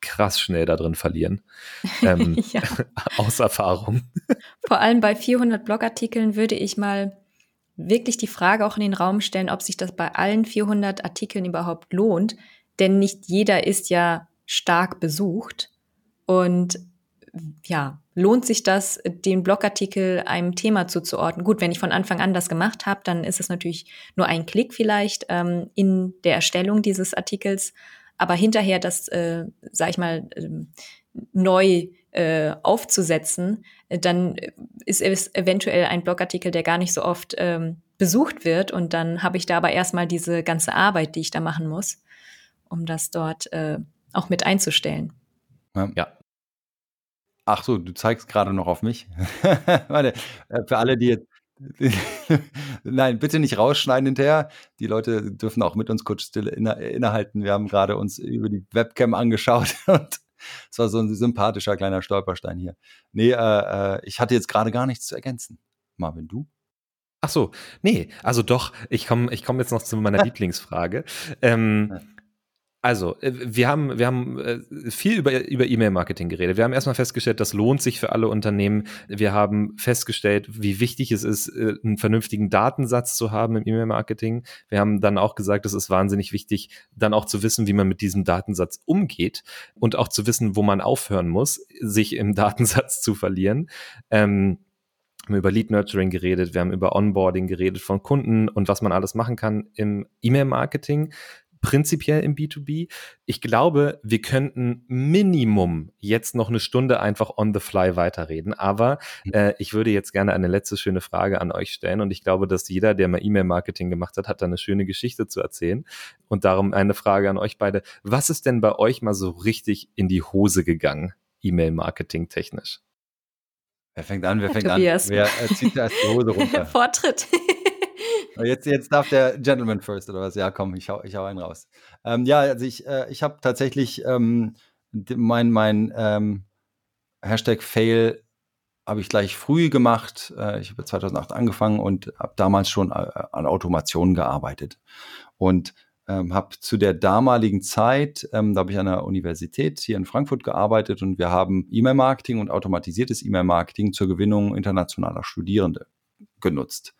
S1: krass schnell da drin verlieren. Ähm, ja. Aus Erfahrung.
S2: Vor allem bei 400 Blogartikeln würde ich mal wirklich die Frage auch in den Raum stellen, ob sich das bei allen 400 Artikeln überhaupt lohnt. Denn nicht jeder ist ja stark besucht. Und ja, lohnt sich das, den Blogartikel einem Thema zuzuordnen? Gut, wenn ich von Anfang an das gemacht habe, dann ist es natürlich nur ein Klick vielleicht ähm, in der Erstellung dieses Artikels. Aber hinterher das, äh, sag ich mal, äh, neu äh, aufzusetzen, äh, dann ist es eventuell ein Blogartikel, der gar nicht so oft ähm, besucht wird. Und dann habe ich da aber erstmal diese ganze Arbeit, die ich da machen muss, um das dort äh, auch mit einzustellen.
S1: Ja.
S3: Ach so, du zeigst gerade noch auf mich. Warte, äh, für alle, die jetzt Nein, bitte nicht rausschneiden hinterher. Die Leute dürfen auch mit uns kurz still inne innehalten. Wir haben gerade uns über die Webcam angeschaut und es war so ein sympathischer kleiner Stolperstein hier. Nee, äh, äh, ich hatte jetzt gerade gar nichts zu ergänzen. Marvin, du?
S1: Ach so, nee, also doch, ich komme ich komm jetzt noch zu meiner Lieblingsfrage. Ähm, also, äh, wir haben, wir haben äh, viel über, über E-Mail-Marketing geredet. Wir haben erstmal festgestellt, das lohnt sich für alle Unternehmen. Wir haben festgestellt, wie wichtig es ist, äh, einen vernünftigen Datensatz zu haben im E-Mail-Marketing. Wir haben dann auch gesagt, es ist wahnsinnig wichtig, dann auch zu wissen, wie man mit diesem Datensatz umgeht und auch zu wissen, wo man aufhören muss, sich im Datensatz zu verlieren. Ähm, wir haben über Lead Nurturing geredet, wir haben über Onboarding geredet von Kunden und was man alles machen kann im E-Mail-Marketing prinzipiell im B2B. Ich glaube, wir könnten Minimum jetzt noch eine Stunde einfach on the fly weiterreden. Aber hm. äh, ich würde jetzt gerne eine letzte schöne Frage an euch stellen. Und ich glaube, dass jeder, der mal E-Mail-Marketing gemacht hat, hat da eine schöne Geschichte zu erzählen. Und darum eine Frage an euch beide. Was ist denn bei euch mal so richtig in die Hose gegangen, E-Mail-Marketing technisch?
S3: Wer fängt an? Wer fängt Tobias. an? Wer äh, zieht erst die Hose runter?
S2: Vortritt.
S3: Jetzt, jetzt darf der Gentleman first oder was? Ja, komm, ich hau, ich hau einen raus. Ähm, ja, also ich, äh, ich habe tatsächlich ähm, mein, mein ähm, Hashtag Fail habe ich gleich früh gemacht. Äh, ich habe 2008 angefangen und habe damals schon äh, an Automation gearbeitet. Und ähm, habe zu der damaligen Zeit, ähm, da habe ich an der Universität hier in Frankfurt gearbeitet und wir haben E-Mail-Marketing und automatisiertes E-Mail-Marketing zur Gewinnung internationaler Studierende genutzt.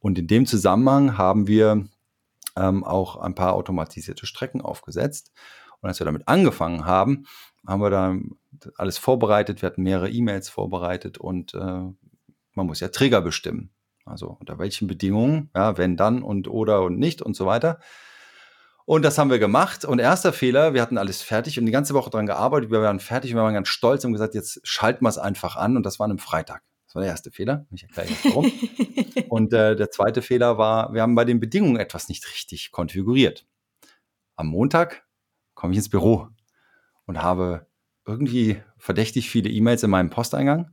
S3: Und in dem Zusammenhang haben wir ähm, auch ein paar automatisierte Strecken aufgesetzt. Und als wir damit angefangen haben, haben wir da alles vorbereitet. Wir hatten mehrere E-Mails vorbereitet und äh, man muss ja Trigger bestimmen. Also unter welchen Bedingungen, ja, wenn dann und oder und nicht und so weiter. Und das haben wir gemacht. Und erster Fehler, wir hatten alles fertig und die ganze Woche dran gearbeitet. Wir waren fertig, wir waren ganz stolz und gesagt, jetzt schalten wir es einfach an. Und das war an einem Freitag. Das war der erste Fehler. Ich erkläre jetzt warum. und äh, der zweite Fehler war, wir haben bei den Bedingungen etwas nicht richtig konfiguriert. Am Montag komme ich ins Büro und habe irgendwie verdächtig viele E-Mails in meinem Posteingang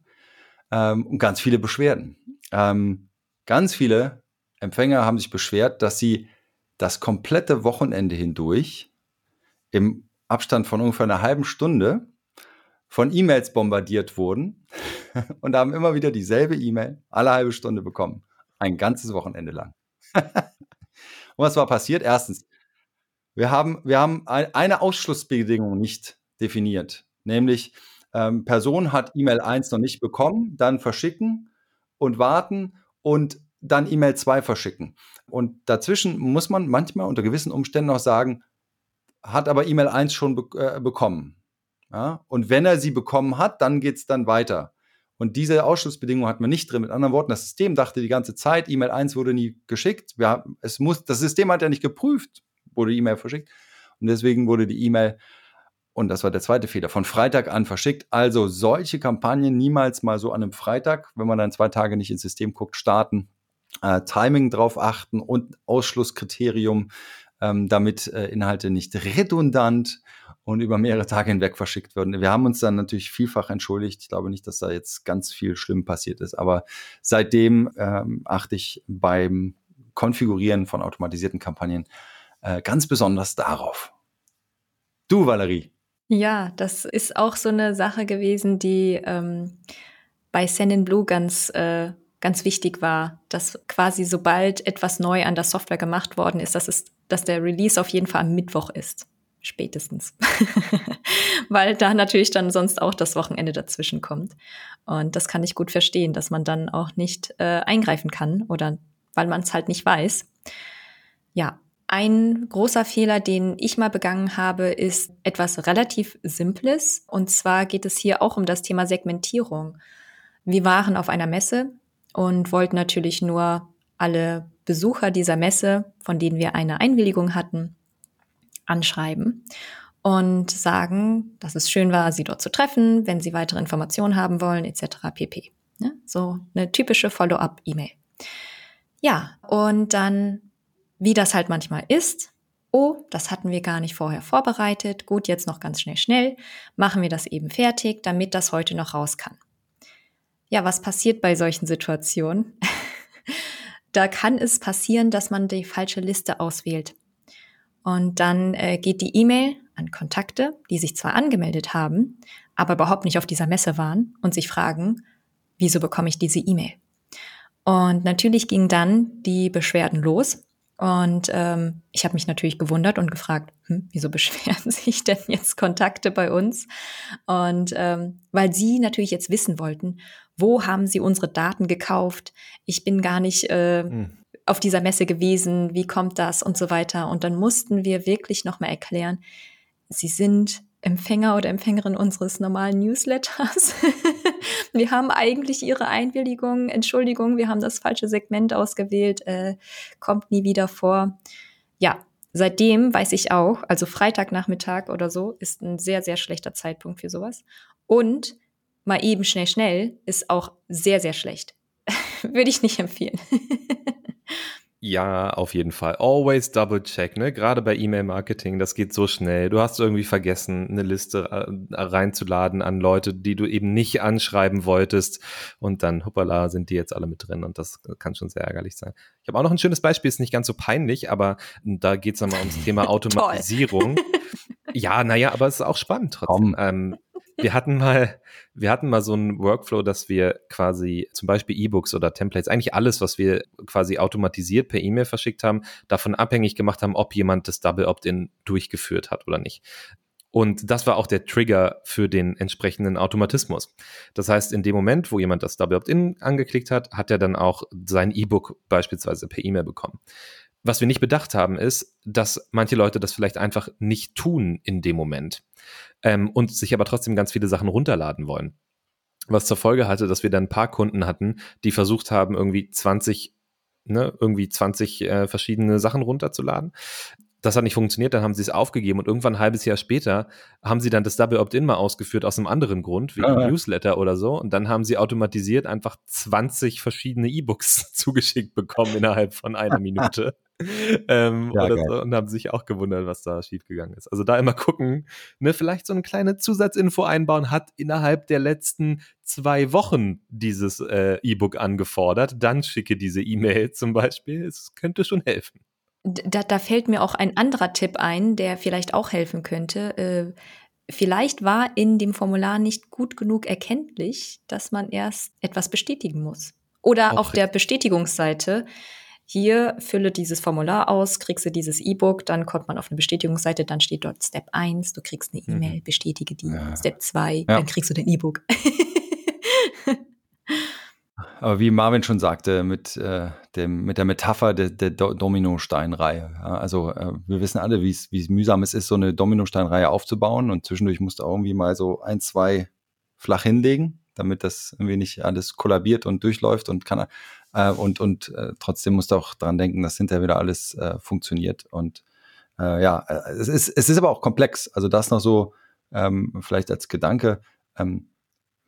S3: ähm, und ganz viele Beschwerden. Ähm, ganz viele Empfänger haben sich beschwert, dass sie das komplette Wochenende hindurch im Abstand von ungefähr einer halben Stunde von E-Mails bombardiert wurden und haben immer wieder dieselbe E-Mail alle halbe Stunde bekommen. Ein ganzes Wochenende lang. und was war passiert? Erstens, wir haben, wir haben eine Ausschlussbedingung nicht definiert, nämlich ähm, Person hat E-Mail 1 noch nicht bekommen, dann verschicken und warten und dann E-Mail 2 verschicken. Und dazwischen muss man manchmal unter gewissen Umständen auch sagen, hat aber E-Mail 1 schon be äh, bekommen. Ja? Und wenn er sie bekommen hat, dann geht es dann weiter. Und diese Ausschlussbedingung hat man nicht drin. Mit anderen Worten, das System dachte die ganze Zeit, E-Mail 1 wurde nie geschickt. Wir haben, es muss, das System hat ja nicht geprüft, wurde E-Mail verschickt. Und deswegen wurde die E-Mail, und das war der zweite Fehler, von Freitag an verschickt. Also solche Kampagnen niemals mal so an einem Freitag, wenn man dann zwei Tage nicht ins System guckt, starten. Äh, Timing drauf achten und Ausschlusskriterium, ähm, damit äh, Inhalte nicht redundant und über mehrere Tage hinweg verschickt würden. Wir haben uns dann natürlich vielfach entschuldigt. Ich glaube nicht, dass da jetzt ganz viel schlimm passiert ist, aber seitdem ähm, achte ich beim Konfigurieren von automatisierten Kampagnen äh, ganz besonders darauf. Du, Valerie.
S2: Ja, das ist auch so eine Sache gewesen, die ähm, bei Send Blue ganz äh, ganz wichtig war, dass quasi sobald etwas neu an der Software gemacht worden ist, dass es, dass der Release auf jeden Fall am Mittwoch ist spätestens. Weil da natürlich dann sonst auch das Wochenende dazwischen kommt. Und das kann ich gut verstehen, dass man dann auch nicht äh, eingreifen kann oder weil man es halt nicht weiß. Ja, ein großer Fehler, den ich mal begangen habe, ist etwas relativ Simples. Und zwar geht es hier auch um das Thema Segmentierung. Wir waren auf einer Messe und wollten natürlich nur alle Besucher dieser Messe, von denen wir eine Einwilligung hatten, anschreiben und sagen, dass es schön war, sie dort zu treffen, wenn sie weitere Informationen haben wollen, etc. pp. Ja, so eine typische Follow-up-E-Mail. Ja, und dann, wie das halt manchmal ist, oh, das hatten wir gar nicht vorher vorbereitet, gut, jetzt noch ganz schnell, schnell, machen wir das eben fertig, damit das heute noch raus kann. Ja, was passiert bei solchen Situationen? da kann es passieren, dass man die falsche Liste auswählt. Und dann äh, geht die E-Mail an Kontakte, die sich zwar angemeldet haben, aber überhaupt nicht auf dieser Messe waren und sich fragen, wieso bekomme ich diese E-Mail? Und natürlich gingen dann die Beschwerden los und ähm, ich habe mich natürlich gewundert und gefragt, hm, wieso beschweren sich denn jetzt Kontakte bei uns? Und ähm, weil sie natürlich jetzt wissen wollten, wo haben sie unsere Daten gekauft? Ich bin gar nicht äh, hm. Auf dieser Messe gewesen, wie kommt das und so weiter. Und dann mussten wir wirklich nochmal erklären, sie sind Empfänger oder Empfängerin unseres normalen Newsletters. wir haben eigentlich ihre Einwilligung, Entschuldigung, wir haben das falsche Segment ausgewählt, äh, kommt nie wieder vor. Ja, seitdem weiß ich auch, also Freitagnachmittag oder so ist ein sehr, sehr schlechter Zeitpunkt für sowas. Und mal eben schnell, schnell ist auch sehr, sehr schlecht. Würde ich nicht empfehlen.
S1: Ja, auf jeden Fall. Always double check, ne? Gerade bei E-Mail-Marketing, das geht so schnell. Du hast irgendwie vergessen, eine Liste äh, reinzuladen an Leute, die du eben nicht anschreiben wolltest. Und dann, hoppala, sind die jetzt alle mit drin. Und das kann schon sehr ärgerlich sein. Ich habe auch noch ein schönes Beispiel, ist nicht ganz so peinlich, aber da geht es nochmal ums Thema Automatisierung. ja, naja, aber es ist auch spannend trotzdem. Ähm, wir hatten mal, wir hatten mal so einen Workflow, dass wir quasi zum Beispiel E-Books oder Templates, eigentlich alles, was wir quasi automatisiert per E-Mail verschickt haben, davon abhängig gemacht haben, ob jemand das Double Opt-in durchgeführt hat oder nicht. Und das war auch der Trigger für den entsprechenden Automatismus. Das heißt, in dem Moment, wo jemand das Double Opt-in angeklickt hat, hat er dann auch sein E-Book beispielsweise per E-Mail bekommen. Was wir nicht bedacht haben, ist, dass manche Leute das vielleicht einfach nicht tun in dem Moment ähm, und sich aber trotzdem ganz viele Sachen runterladen wollen. Was zur Folge hatte, dass wir dann ein paar Kunden hatten, die versucht haben, irgendwie 20 ne, irgendwie 20 äh, verschiedene Sachen runterzuladen das hat nicht funktioniert, dann haben sie es aufgegeben und irgendwann ein halbes Jahr später haben sie dann das Double Opt-in mal ausgeführt aus einem anderen Grund, wie ah, Newsletter oder so. Und dann haben sie automatisiert einfach 20 verschiedene E-Books zugeschickt bekommen innerhalb von einer Minute. ähm, ja, oder so, und haben sich auch gewundert, was da schiefgegangen ist. Also da immer gucken, ne, vielleicht so eine kleine Zusatzinfo einbauen, hat innerhalb der letzten zwei Wochen dieses äh, E-Book angefordert, dann schicke diese E-Mail zum Beispiel. Es könnte schon helfen
S2: da, da fällt mir auch ein anderer Tipp ein, der vielleicht auch helfen könnte. Äh, vielleicht war in dem Formular nicht gut genug erkenntlich, dass man erst etwas bestätigen muss. Oder auch auf der Bestätigungsseite, hier fülle dieses Formular aus, kriegst du dieses E-Book, dann kommt man auf eine Bestätigungsseite, dann steht dort Step 1, du kriegst eine E-Mail, mhm. bestätige die, ja. Step 2, ja. dann kriegst du dein E-Book.
S3: Aber wie Marvin schon sagte, mit, äh, dem, mit der Metapher der, der Dominosteinreihe. Ja, also äh, wir wissen alle, wie es mühsam es ist, so eine Dominosteinreihe aufzubauen und zwischendurch musst du irgendwie mal so ein, zwei flach hinlegen, damit das irgendwie nicht alles kollabiert und durchläuft und kann äh, und, und äh, trotzdem musst du auch dran denken, dass hinterher wieder alles äh, funktioniert. Und äh, ja, äh, es ist, es ist aber auch komplex. Also das noch so ähm, vielleicht als Gedanke. Ähm,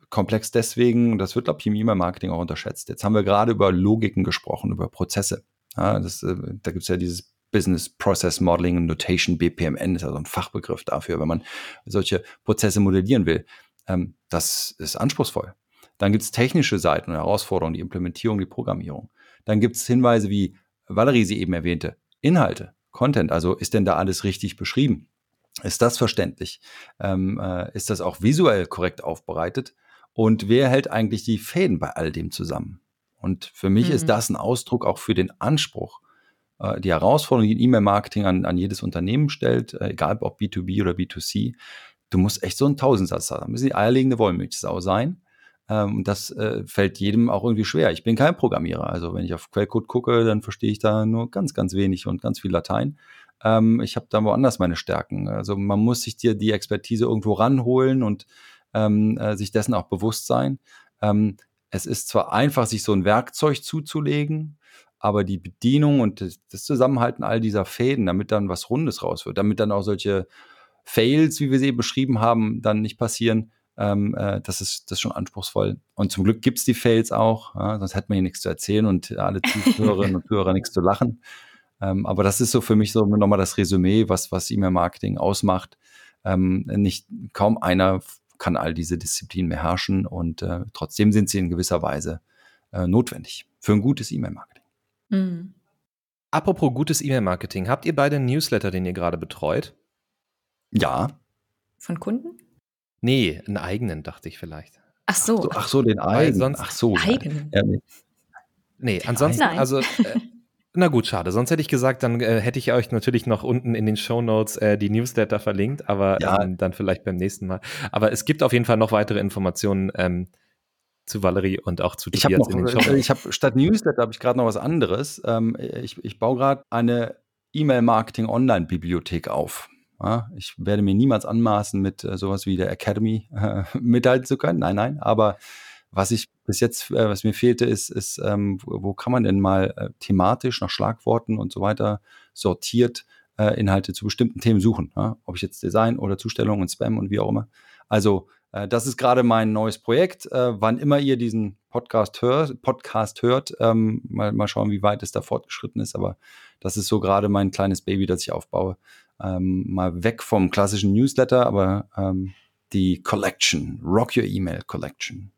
S3: komplex deswegen, das wird, glaube ich, im E-Mail-Marketing auch unterschätzt. Jetzt haben wir gerade über Logiken gesprochen, über Prozesse. Ja, das, äh, da gibt es ja dieses Business Process Modeling und Notation, BPMN ist also ein Fachbegriff dafür, wenn man solche Prozesse modellieren will. Ähm, das ist anspruchsvoll. Dann gibt es technische Seiten und Herausforderungen, die Implementierung, die Programmierung. Dann gibt es Hinweise, wie Valerie sie eben erwähnte, Inhalte, Content. Also ist denn da alles richtig beschrieben? Ist das verständlich? Ähm, äh, ist das auch visuell korrekt aufbereitet? Und wer hält eigentlich die Fäden bei all dem zusammen? Und für mich mhm. ist das ein Ausdruck auch für den Anspruch, äh, die Herausforderung, die E-Mail-Marketing an, an jedes Unternehmen stellt, äh, egal ob B2B oder B2C. Du musst echt so einen Tausendsatz haben. Da müssen die eierlegende Wollmilchsau sein. Ähm, und das äh, fällt jedem auch irgendwie schwer. Ich bin kein Programmierer. Also wenn ich auf Quellcode gucke, dann verstehe ich da nur ganz, ganz wenig und ganz viel Latein. Ähm, ich habe da woanders meine Stärken. Also man muss sich dir die Expertise irgendwo ranholen und ähm, äh, sich dessen auch bewusst sein. Ähm, es ist zwar einfach, sich so ein Werkzeug zuzulegen, aber die Bedienung und das, das Zusammenhalten all dieser Fäden, damit dann was Rundes raus wird, damit dann auch solche Fails, wie wir sie eben beschrieben haben, dann nicht passieren, ähm, äh, das, ist, das ist schon anspruchsvoll. Und zum Glück gibt es die Fails auch, ja, sonst hätten wir hier nichts zu erzählen und alle Zuhörerinnen und Zuhörer nichts zu lachen. Ähm, aber das ist so für mich so nochmal das Resümee, was, was E-Mail-Marketing ausmacht. Ähm, nicht, kaum einer kann all diese Disziplinen beherrschen und äh, trotzdem sind sie in gewisser Weise äh, notwendig für ein gutes E-Mail-Marketing. Mhm.
S1: Apropos gutes E-Mail-Marketing, habt ihr beide einen Newsletter, den ihr gerade betreut?
S3: Ja.
S2: Von Kunden?
S1: Nee, einen eigenen, dachte ich vielleicht.
S2: Ach so. Ach so,
S3: ach so den eigenen. Sonst,
S1: ach so.
S2: Eigenen. Ja, nee.
S1: ansonsten, Nein. also. Äh, na gut, schade. Sonst hätte ich gesagt, dann äh, hätte ich euch natürlich noch unten in den Show Notes äh, die Newsletter verlinkt, aber ja. ähm, dann vielleicht beim nächsten Mal. Aber es gibt auf jeden Fall noch weitere Informationen ähm, zu Valerie und auch zu
S3: Tobias noch, in den Show Notes. Ich habe statt Newsletter habe ich gerade noch was anderes. Ähm, ich, ich baue gerade eine E-Mail-Marketing-Online-Bibliothek auf. Ja, ich werde mir niemals anmaßen, mit äh, sowas wie der Academy äh, mithalten zu können. Nein, nein. Aber was ich bis jetzt, äh, was mir fehlte, ist, ist ähm, wo, wo, kann man denn mal äh, thematisch nach Schlagworten und so weiter sortiert äh, Inhalte zu bestimmten Themen suchen. Ja? Ob ich jetzt Design oder Zustellung und Spam und wie auch immer. Also äh, das ist gerade mein neues Projekt. Wann immer ihr diesen Podcast, hör, Podcast hört, ähm, mal, mal schauen, wie weit es da fortgeschritten ist. Aber das ist so gerade mein kleines Baby, das ich aufbaue ähm, mal weg vom klassischen Newsletter, aber ähm, die Collection, Rock Your Email Collection.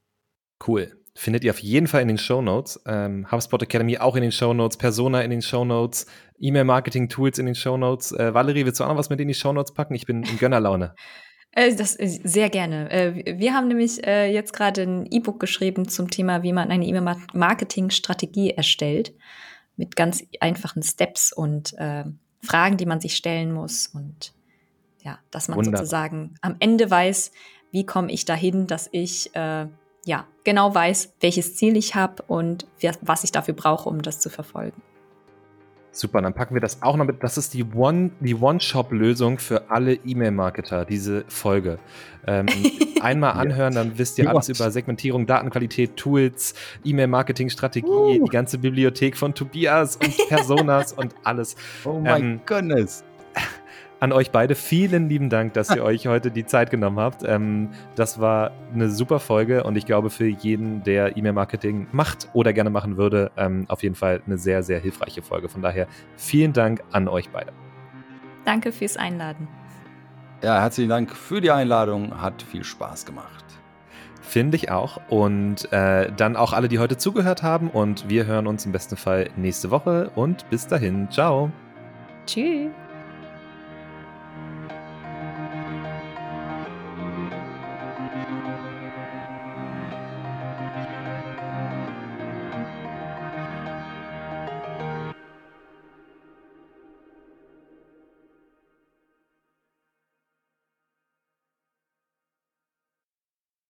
S1: Cool. Findet ihr auf jeden Fall in den Show Notes. Ähm, HubSpot Academy auch in den Show Notes, Persona in den Show Notes, E-Mail-Marketing-Tools in den Show Notes. Äh, Valerie, willst du auch noch was mit in die Show Notes packen? Ich bin in Gönnerlaune.
S2: Äh, das sehr gerne. Äh, wir haben nämlich äh, jetzt gerade ein E-Book geschrieben zum Thema, wie man eine E-Mail-Marketing-Strategie erstellt mit ganz einfachen Steps und äh, Fragen, die man sich stellen muss und ja, dass man Wunderbar. sozusagen am Ende weiß, wie komme ich dahin, dass ich äh, ja genau weiß, welches Ziel ich habe und was ich dafür brauche, um das zu verfolgen.
S1: Super, dann packen wir das auch noch mit. Das ist die One, die One-Shop-Lösung für alle E-Mail-Marketer, diese Folge. Ähm, einmal anhören, dann wisst ihr alles über Segmentierung, Datenqualität, Tools, E-Mail-Marketing-Strategie, uh. die ganze Bibliothek von Tobias und Personas und alles.
S3: Oh mein ähm, Goodness
S1: an euch beide vielen lieben Dank, dass ihr euch heute die Zeit genommen habt. Ähm, das war eine super Folge und ich glaube für jeden, der E-Mail-Marketing macht oder gerne machen würde, ähm, auf jeden Fall eine sehr, sehr hilfreiche Folge. Von daher vielen Dank an euch beide.
S2: Danke fürs Einladen.
S3: Ja, herzlichen Dank für die Einladung. Hat viel Spaß gemacht.
S1: Finde ich auch. Und äh, dann auch alle, die heute zugehört haben. Und wir hören uns im besten Fall nächste Woche. Und bis dahin. Ciao.
S2: Tschüss.